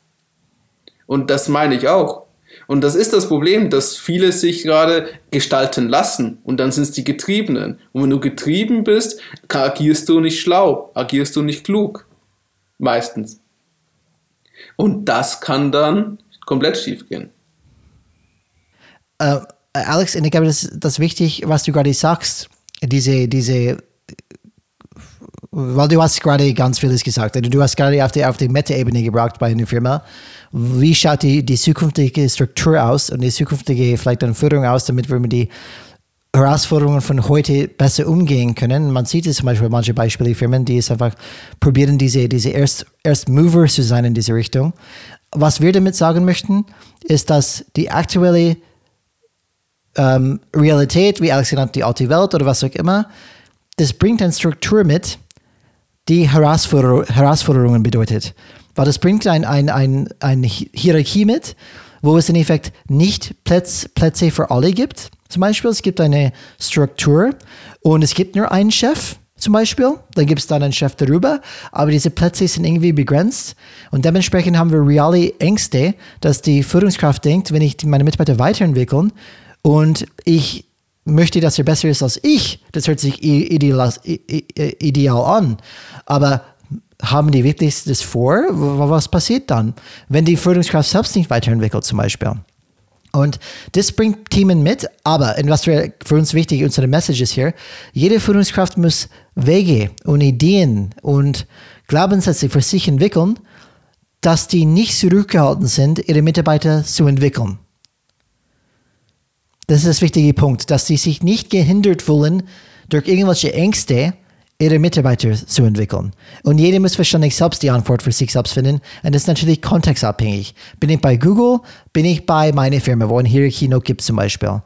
Und das meine ich auch. Und das ist das Problem, dass viele sich gerade gestalten lassen und dann sind es die Getriebenen. Und wenn du getrieben bist, agierst du nicht schlau, agierst du nicht klug. Meistens. Und das kann dann komplett schief gehen. Uh, Alex, ich glaube, das, ist wichtig, was du gerade sagst. Diese, diese, weil du hast gerade ganz vieles gesagt. Du hast gerade auf die, auf die Meta-Ebene gebracht bei einer Firma wie schaut die, die zukünftige Struktur aus und die zukünftige vielleicht dann Führung aus, damit wir mit die Herausforderungen von heute besser umgehen können. Man sieht es zum Beispiel manche Beispiele Firmen, die es einfach probieren, diese, diese Erst, Erst Mover zu sein in diese Richtung. Was wir damit sagen möchten, ist, dass die aktuelle ähm, Realität, wie Alex genannt, die alte Welt oder was auch immer, das bringt eine Struktur mit, die Herausforder Herausforderungen bedeutet. Weil das bringt ein, ein, ein, eine Hierarchie mit, wo es im Effekt nicht Plätze, Plätze für alle gibt. Zum Beispiel, es gibt eine Struktur und es gibt nur einen Chef, zum Beispiel. Dann gibt es dann einen Chef darüber, aber diese Plätze sind irgendwie begrenzt und dementsprechend haben wir reale Ängste, dass die Führungskraft denkt, wenn ich meine Mitarbeiter weiterentwickeln und ich möchte, dass er besser ist als ich, das hört sich ideal, ideal an, aber haben die wirklich das vor? Was passiert dann, wenn die Führungskraft selbst nicht weiterentwickelt zum Beispiel? Und das bringt Teamen mit, aber, was für uns wichtig, unsere Message ist hier, jede Führungskraft muss Wege und Ideen und Glaubenssätze für sich entwickeln, dass die nicht zurückgehalten sind, ihre Mitarbeiter zu entwickeln. Das ist das wichtige Punkt, dass sie sich nicht gehindert fühlen durch irgendwelche Ängste, ihre Mitarbeiter zu entwickeln. Und jeder muss wahrscheinlich selbst die Antwort für sich selbst finden. Und das ist natürlich kontextabhängig. Bin ich bei Google, bin ich bei meiner Firma, wo ein Hierarchie noch gibt zum Beispiel.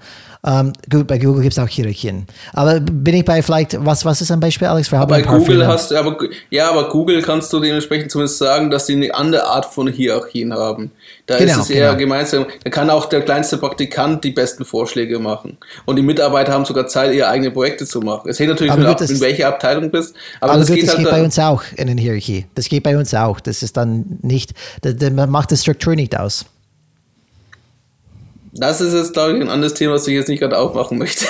Ähm, gut, bei Google gibt es auch Hierarchien. Aber bin ich bei vielleicht, was, was ist ein Beispiel, Alex? Wir haben bei Google Firmen. hast du, aber, ja, aber Google kannst du dementsprechend zumindest sagen, dass sie eine andere Art von Hierarchien haben. Da genau, ist es eher genau. gemeinsam. Da kann auch der kleinste Praktikant die besten Vorschläge machen. Und die Mitarbeiter haben sogar Zeit, ihre eigenen Projekte zu machen. Es hängt natürlich gut, ab, in welcher Abteilung du bist. Aber, aber das, gut, geht, das halt geht bei uns auch in den Hierarchie. Das geht bei uns auch. Das ist dann nicht, das macht die Struktur nicht aus. Das ist jetzt, glaube ich, ein anderes Thema, was ich jetzt nicht gerade aufmachen möchte.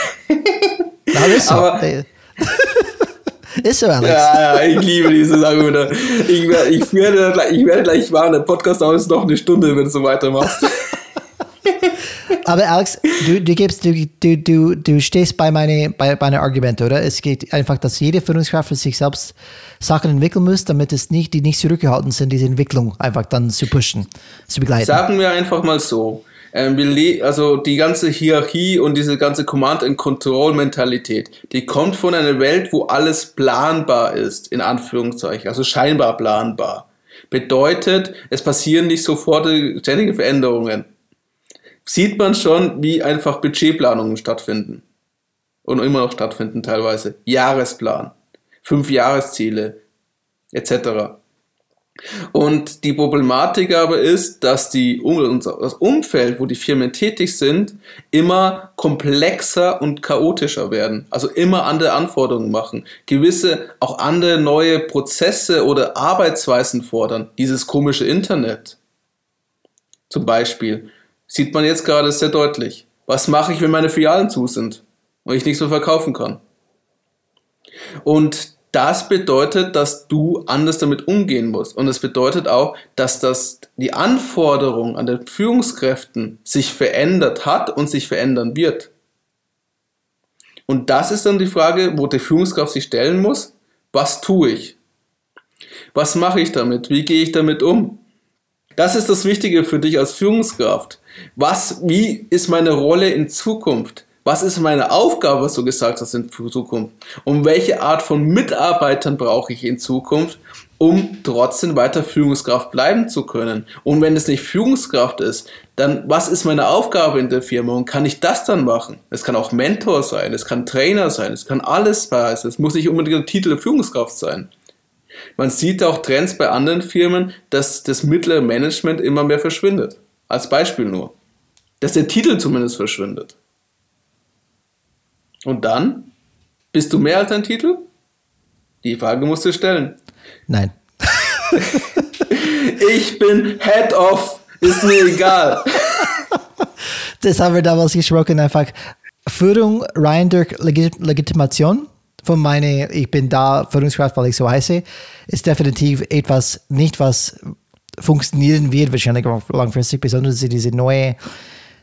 Na, ist so. Aber, *laughs* ist so, Alex. Ja, ja, ich liebe diese Argumente. Ich, ich, werde, ich werde gleich warnen, der Podcast dauert noch eine Stunde, wenn du so weitermachst. *laughs* Aber Alex, du, du, gibst, du, du, du, du stehst bei meinen bei, bei Argument, oder? Es geht einfach, dass jede Führungskraft für sich selbst Sachen entwickeln muss, damit es nicht, die nicht zurückgehalten sind, diese Entwicklung einfach dann zu pushen, zu begleiten. Sagen wir einfach mal so, also die ganze Hierarchie und diese ganze Command-and-Control-Mentalität, die kommt von einer Welt, wo alles planbar ist, in Anführungszeichen, also scheinbar planbar. Bedeutet, es passieren nicht sofort ständige Veränderungen. Sieht man schon, wie einfach Budgetplanungen stattfinden. Und immer noch stattfinden teilweise. Jahresplan, fünf Jahresziele, etc. Und die Problematik aber ist, dass die, das Umfeld, wo die Firmen tätig sind, immer komplexer und chaotischer werden. Also immer andere Anforderungen machen. Gewisse, auch andere neue Prozesse oder Arbeitsweisen fordern. Dieses komische Internet. Zum Beispiel. Sieht man jetzt gerade sehr deutlich. Was mache ich, wenn meine Filialen zu sind und ich nichts mehr verkaufen kann? Und das bedeutet, dass du anders damit umgehen musst. Und es bedeutet auch, dass das, die Anforderung an den Führungskräften sich verändert hat und sich verändern wird. Und das ist dann die Frage, wo die Führungskraft sich stellen muss. Was tue ich? Was mache ich damit? Wie gehe ich damit um? Das ist das Wichtige für dich als Führungskraft. Was, wie ist meine Rolle in Zukunft? Was ist meine Aufgabe, was du gesagt hast in Zukunft? Und welche Art von Mitarbeitern brauche ich in Zukunft, um trotzdem weiter Führungskraft bleiben zu können? Und wenn es nicht Führungskraft ist, dann was ist meine Aufgabe in der Firma und kann ich das dann machen? Es kann auch Mentor sein, es kann Trainer sein, es kann alles sein. Es muss nicht unbedingt der Titel Führungskraft sein. Man sieht auch Trends bei anderen Firmen, dass das mittlere Management immer mehr verschwindet. Als Beispiel nur. Dass der Titel zumindest verschwindet. Und dann? Bist du mehr als ein Titel? Die Frage musst du stellen. Nein. *laughs* ich bin Head of. Ist mir egal. *laughs* das haben wir damals gesprochen, einfach Führung rein durch Legit Legitimation von meiner, ich bin da Führungskraft, weil ich so heiße, ist definitiv etwas nicht, was funktionieren wird, wahrscheinlich langfristig, besonders diese neue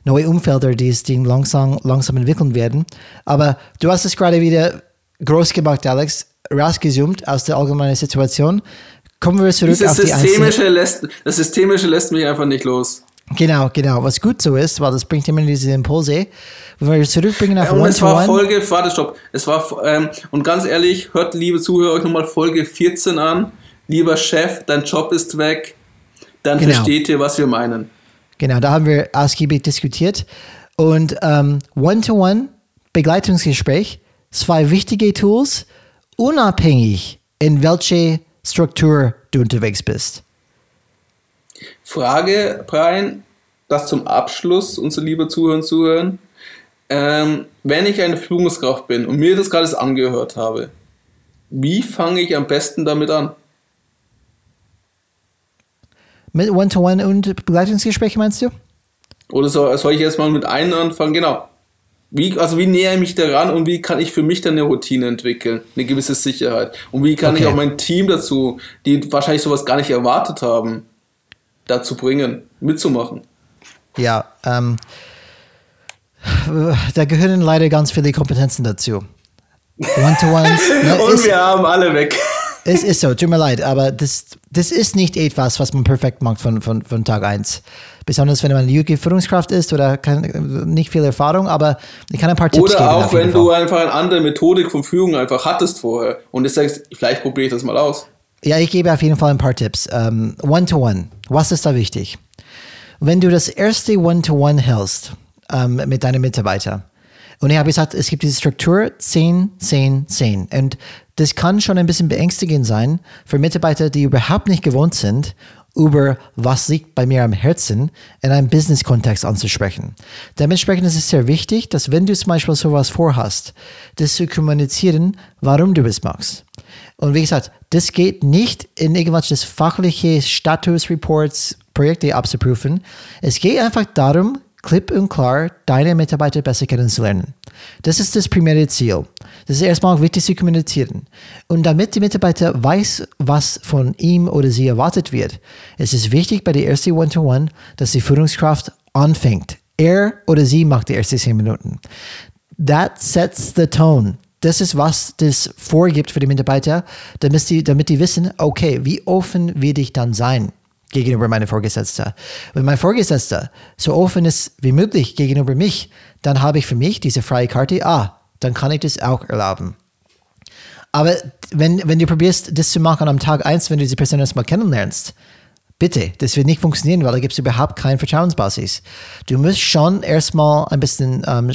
neue Umfelder, die es langsam, langsam entwickeln werden. Aber du hast es gerade wieder groß gemacht, Alex, rausgezoomt aus der allgemeinen Situation. Kommen wir zurück Dieses auf die Systemische lässt, Das Systemische lässt mich einfach nicht los. Genau, genau. Was gut so ist, weil das bringt immer diese Impulse. Wenn wir zurückbringen auf ja, Und es war Folge, warte, stopp. Es war, ähm, und ganz ehrlich, hört, liebe Zuhörer, euch nochmal Folge 14 an. Lieber Chef, dein Job ist weg. Dann genau. versteht ihr, was wir meinen. Genau, da haben wir ausgiebig diskutiert. Und ähm, One-to-One, Begleitungsgespräch, zwei wichtige Tools, unabhängig in welche Struktur du unterwegs bist. Frage, Brian, das zum Abschluss, unsere liebe Zuhörer und Zuhörer. Ähm, wenn ich eine Führungskraft bin und mir das gerade angehört habe, wie fange ich am besten damit an? Mit One-to-One und Begleitungsgespräche meinst du? Oder soll, soll ich erstmal mit einem anfangen? Genau. Wie, also wie nähere ich mich daran und wie kann ich für mich dann eine Routine entwickeln, eine gewisse Sicherheit? Und wie kann okay. ich auch mein Team dazu, die wahrscheinlich sowas gar nicht erwartet haben, dazu bringen, mitzumachen? Ja, ähm, da gehören leider ganz viele Kompetenzen dazu. One-to-ones. Ne, *laughs* und wir haben alle weg. Es ist so, tut mir leid, aber das, das ist nicht etwas, was man perfekt macht von, von, von Tag 1. Besonders wenn man eine junge Führungskraft ist oder kann, nicht viel Erfahrung, aber ich kann ein paar Tipps oder geben. Oder auch wenn du einfach eine andere Methodik von Führung einfach hattest vorher und du sagst, vielleicht probiere ich das mal aus. Ja, ich gebe auf jeden Fall ein paar Tipps. Um, One-to-One, -one. was ist da wichtig? Wenn du das erste One-to-One -One hältst um, mit deinen Mitarbeitern, und ich habe gesagt, es gibt diese Struktur 10, 10, 10. Und das kann schon ein bisschen beängstigend sein für Mitarbeiter, die überhaupt nicht gewohnt sind, über was liegt bei mir am Herzen in einem Business-Kontext anzusprechen. Dementsprechend ist es sehr wichtig, dass wenn du zum Beispiel sowas vorhast, das zu kommunizieren, warum du es machst. Und wie gesagt, das geht nicht in irgendwelches fachliche Status-Reports, Projekte abzuprüfen. Es geht einfach darum, klipp und klar deine Mitarbeiter besser kennenzulernen. Das ist das primäre Ziel. Das ist erstmal wichtig zu kommunizieren. Und damit die Mitarbeiter weiß, was von ihm oder sie erwartet wird, es ist wichtig bei der ersten One-to-One, dass die Führungskraft anfängt. Er oder sie macht die ersten zehn Minuten. That sets the tone. Das ist, was das vorgibt für die Mitarbeiter, damit die, damit die wissen, okay, wie offen will ich dann sein? Gegenüber meinem Vorgesetzten. Wenn mein Vorgesetzter so offen ist wie möglich gegenüber mich, dann habe ich für mich diese freie Karte, ah, dann kann ich das auch erlauben. Aber wenn, wenn du probierst, das zu machen am Tag 1, wenn du diese Person erstmal kennenlernst, bitte, das wird nicht funktionieren, weil da gibt es überhaupt keine Vertrauensbasis. Du musst schon erstmal ein bisschen ähm,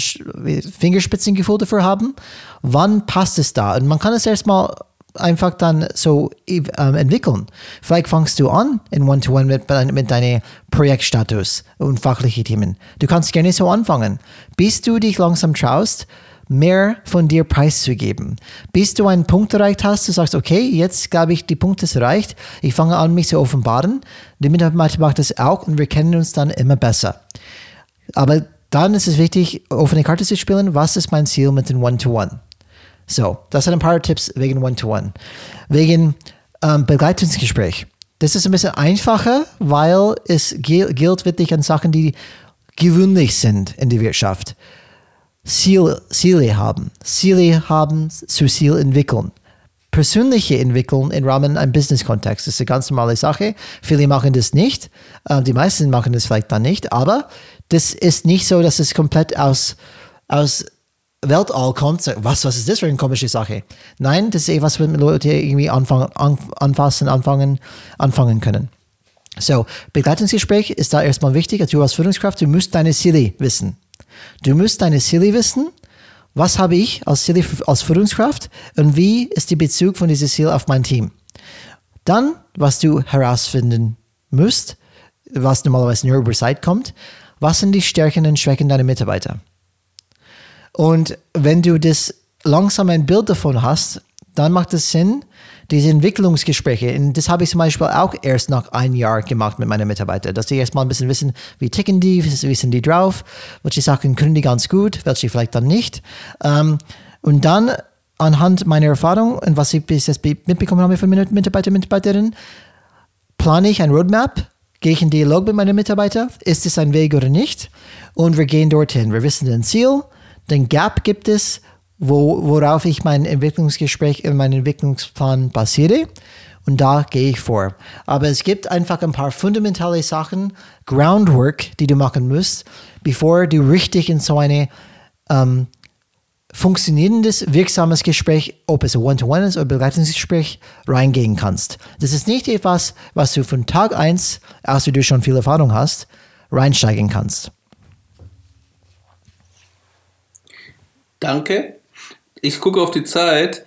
Fingerspitzengefühl dafür haben, wann passt es da. Und man kann es erstmal einfach dann so ähm, entwickeln. Vielleicht fangst du an in One-to-One mit, mit deinem Projektstatus und fachliche Themen. Du kannst gerne so anfangen, bis du dich langsam traust, mehr von dir preiszugeben. Bis du einen Punkt erreicht hast, du sagst, okay, jetzt glaube ich, die Punkt ist erreicht, ich fange an, mich zu offenbaren. Die Mitarbeiter macht das auch und wir kennen uns dann immer besser. Aber dann ist es wichtig, offene Karte zu spielen. Was ist mein Ziel mit dem One-to-One? -One? So, das sind ein paar Tipps wegen One-to-One. Wegen ähm, Begleitungsgespräch. Das ist ein bisschen einfacher, weil es gilt wirklich an Sachen, die gewöhnlich sind in der Wirtschaft. Ziel, Ziele haben. Ziele haben zu Ziel entwickeln. persönliche Entwicklung im Rahmen einem Business-Kontext. Ist eine ganz normale Sache. Viele machen das nicht. Äh, die meisten machen das vielleicht dann nicht. Aber das ist nicht so, dass es komplett aus, aus Weltall kommt. Was, was ist das für eine komische Sache? Nein, das ist etwas, was Leute irgendwie anfangen, anfassen, anfangen, anfangen können. So, Begleitungsgespräch ist da erstmal wichtig. Du als Führungskraft, du musst deine Ziele wissen. Du musst deine Ziele wissen. Was habe ich als Ziele als Führungskraft und wie ist die Bezug von diesem Ziel auf mein Team? Dann, was du herausfinden musst, was normalerweise über Zeit kommt, was sind die Stärken und Schwächen deiner Mitarbeiter? Und wenn du das langsam ein Bild davon hast, dann macht es Sinn, diese Entwicklungsgespräche, und das habe ich zum Beispiel auch erst nach einem Jahr gemacht mit meinen Mitarbeitern, dass sie erstmal ein bisschen wissen, wie ticken die, wie sind die drauf, welche Sachen können die ganz gut, welche vielleicht dann nicht. Ähm, und dann anhand meiner Erfahrung und was ich bis jetzt mitbekommen habe von meinen Mitarbeitern und Mitarbeiterinnen, plane ich ein Roadmap, gehe ich in Dialog mit meinen Mitarbeitern, ist es ein Weg oder nicht? Und wir gehen dorthin. Wir wissen den Ziel, den Gap gibt es wo, worauf ich mein Entwicklungsgespräch, in meinen Entwicklungsplan basiere. Und da gehe ich vor. Aber es gibt einfach ein paar fundamentale Sachen, Groundwork, die du machen musst, bevor du richtig in so ein ähm, funktionierendes, wirksames Gespräch, ob es ein One-to-One ist oder Begleitungsgespräch, reingehen kannst. Das ist nicht etwas, was du von Tag 1, als du schon viel Erfahrung hast, reinsteigen kannst. Danke ich gucke auf die Zeit,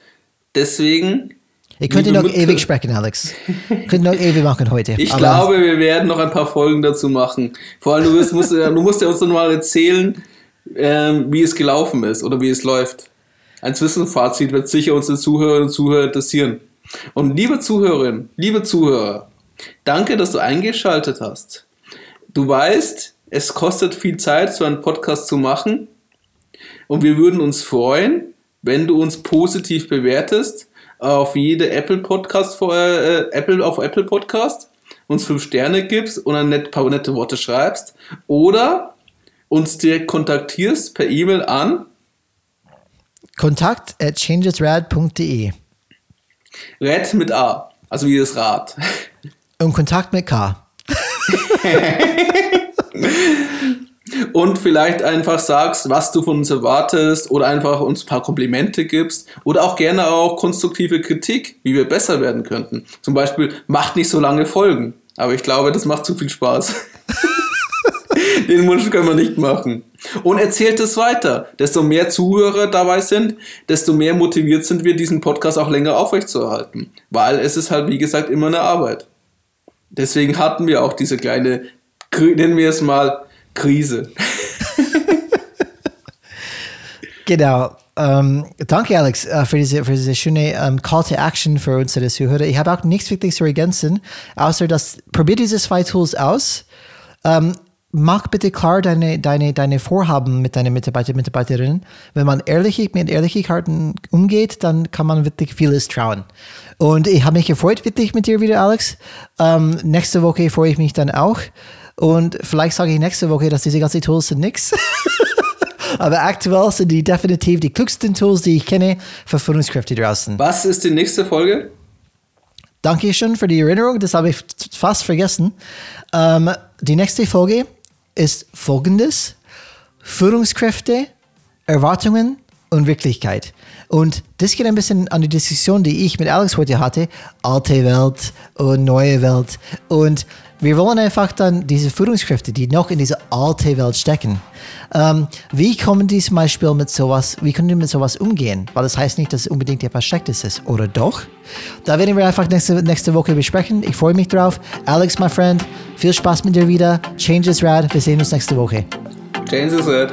deswegen. Ich könnte noch ewig sprechen, Alex. Ich könnte noch ewig machen heute. Ich glaube, wir werden noch ein paar Folgen dazu machen. Vor allem, du, musst, musst, du musst ja uns noch mal erzählen, ähm, wie es gelaufen ist oder wie es läuft. Ein Zwischenfazit wird sicher unsere Zuhörerinnen und Zuhörer interessieren. Und liebe Zuhörerinnen, liebe Zuhörer, danke, dass du eingeschaltet hast. Du weißt, es kostet viel Zeit, so einen Podcast zu machen. Und wir würden uns freuen, wenn du uns positiv bewertest auf jede Apple Podcast äh, Apple auf Apple Podcast uns fünf Sterne gibst und ein net, paar nette Worte schreibst oder uns direkt kontaktierst per E-Mail an kontakt at changesrad.de Red mit A, also wie das Rad. Und Kontakt mit K. *laughs* und vielleicht einfach sagst, was du von uns erwartest oder einfach uns ein paar Komplimente gibst oder auch gerne auch konstruktive Kritik, wie wir besser werden könnten. Zum Beispiel, macht nicht so lange Folgen. Aber ich glaube, das macht zu viel Spaß. *laughs* Den Wunsch können wir nicht machen. Und erzählt es weiter. Desto mehr Zuhörer dabei sind, desto mehr motiviert sind wir, diesen Podcast auch länger aufrechtzuerhalten. Weil es ist halt, wie gesagt, immer eine Arbeit. Deswegen hatten wir auch diese kleine, nennen wir es mal, Krise. genau. Ähm, danke, Alex, äh, für, diese, für diese schöne ähm, Call to Action für unsere Zuhörer. Ich habe auch nichts wirklich zu ergänzen, außer dass probiert diese zwei Tools aus. Ähm, mach bitte klar deine, deine, deine Vorhaben mit deinen Mitarbeiter Mitarbeiterinnen. Wenn man ehrlich mit Karten umgeht, dann kann man wirklich vieles trauen. Und ich habe mich gefreut, wirklich mit dir wieder, Alex. Ähm, nächste Woche freue ich mich dann auch. Und vielleicht sage ich nächste Woche, dass diese ganzen Tools sind nix. *laughs* Aber aktuell sind die definitiv die klügsten Tools, die ich kenne für Führungskräfte draußen. Was ist die nächste Folge? Danke schon für die Erinnerung, das habe ich fast vergessen. Ähm, die nächste Folge ist folgendes: Führungskräfte, Erwartungen und Wirklichkeit. Und das geht ein bisschen an die Diskussion, die ich mit Alex heute hatte: alte Welt und neue Welt. Und wir wollen einfach dann diese Führungskräfte, die noch in dieser alten Welt stecken, ähm, wie kommen die zum Beispiel mit sowas, wie können die mit sowas umgehen? Weil das heißt nicht, dass es unbedingt etwas Schlechtes ist, oder doch? Da werden wir einfach nächste, nächste Woche besprechen. Ich freue mich drauf. Alex, my friend, viel Spaß mit dir wieder. Change is rad. Wir sehen uns nächste Woche. Change is rad.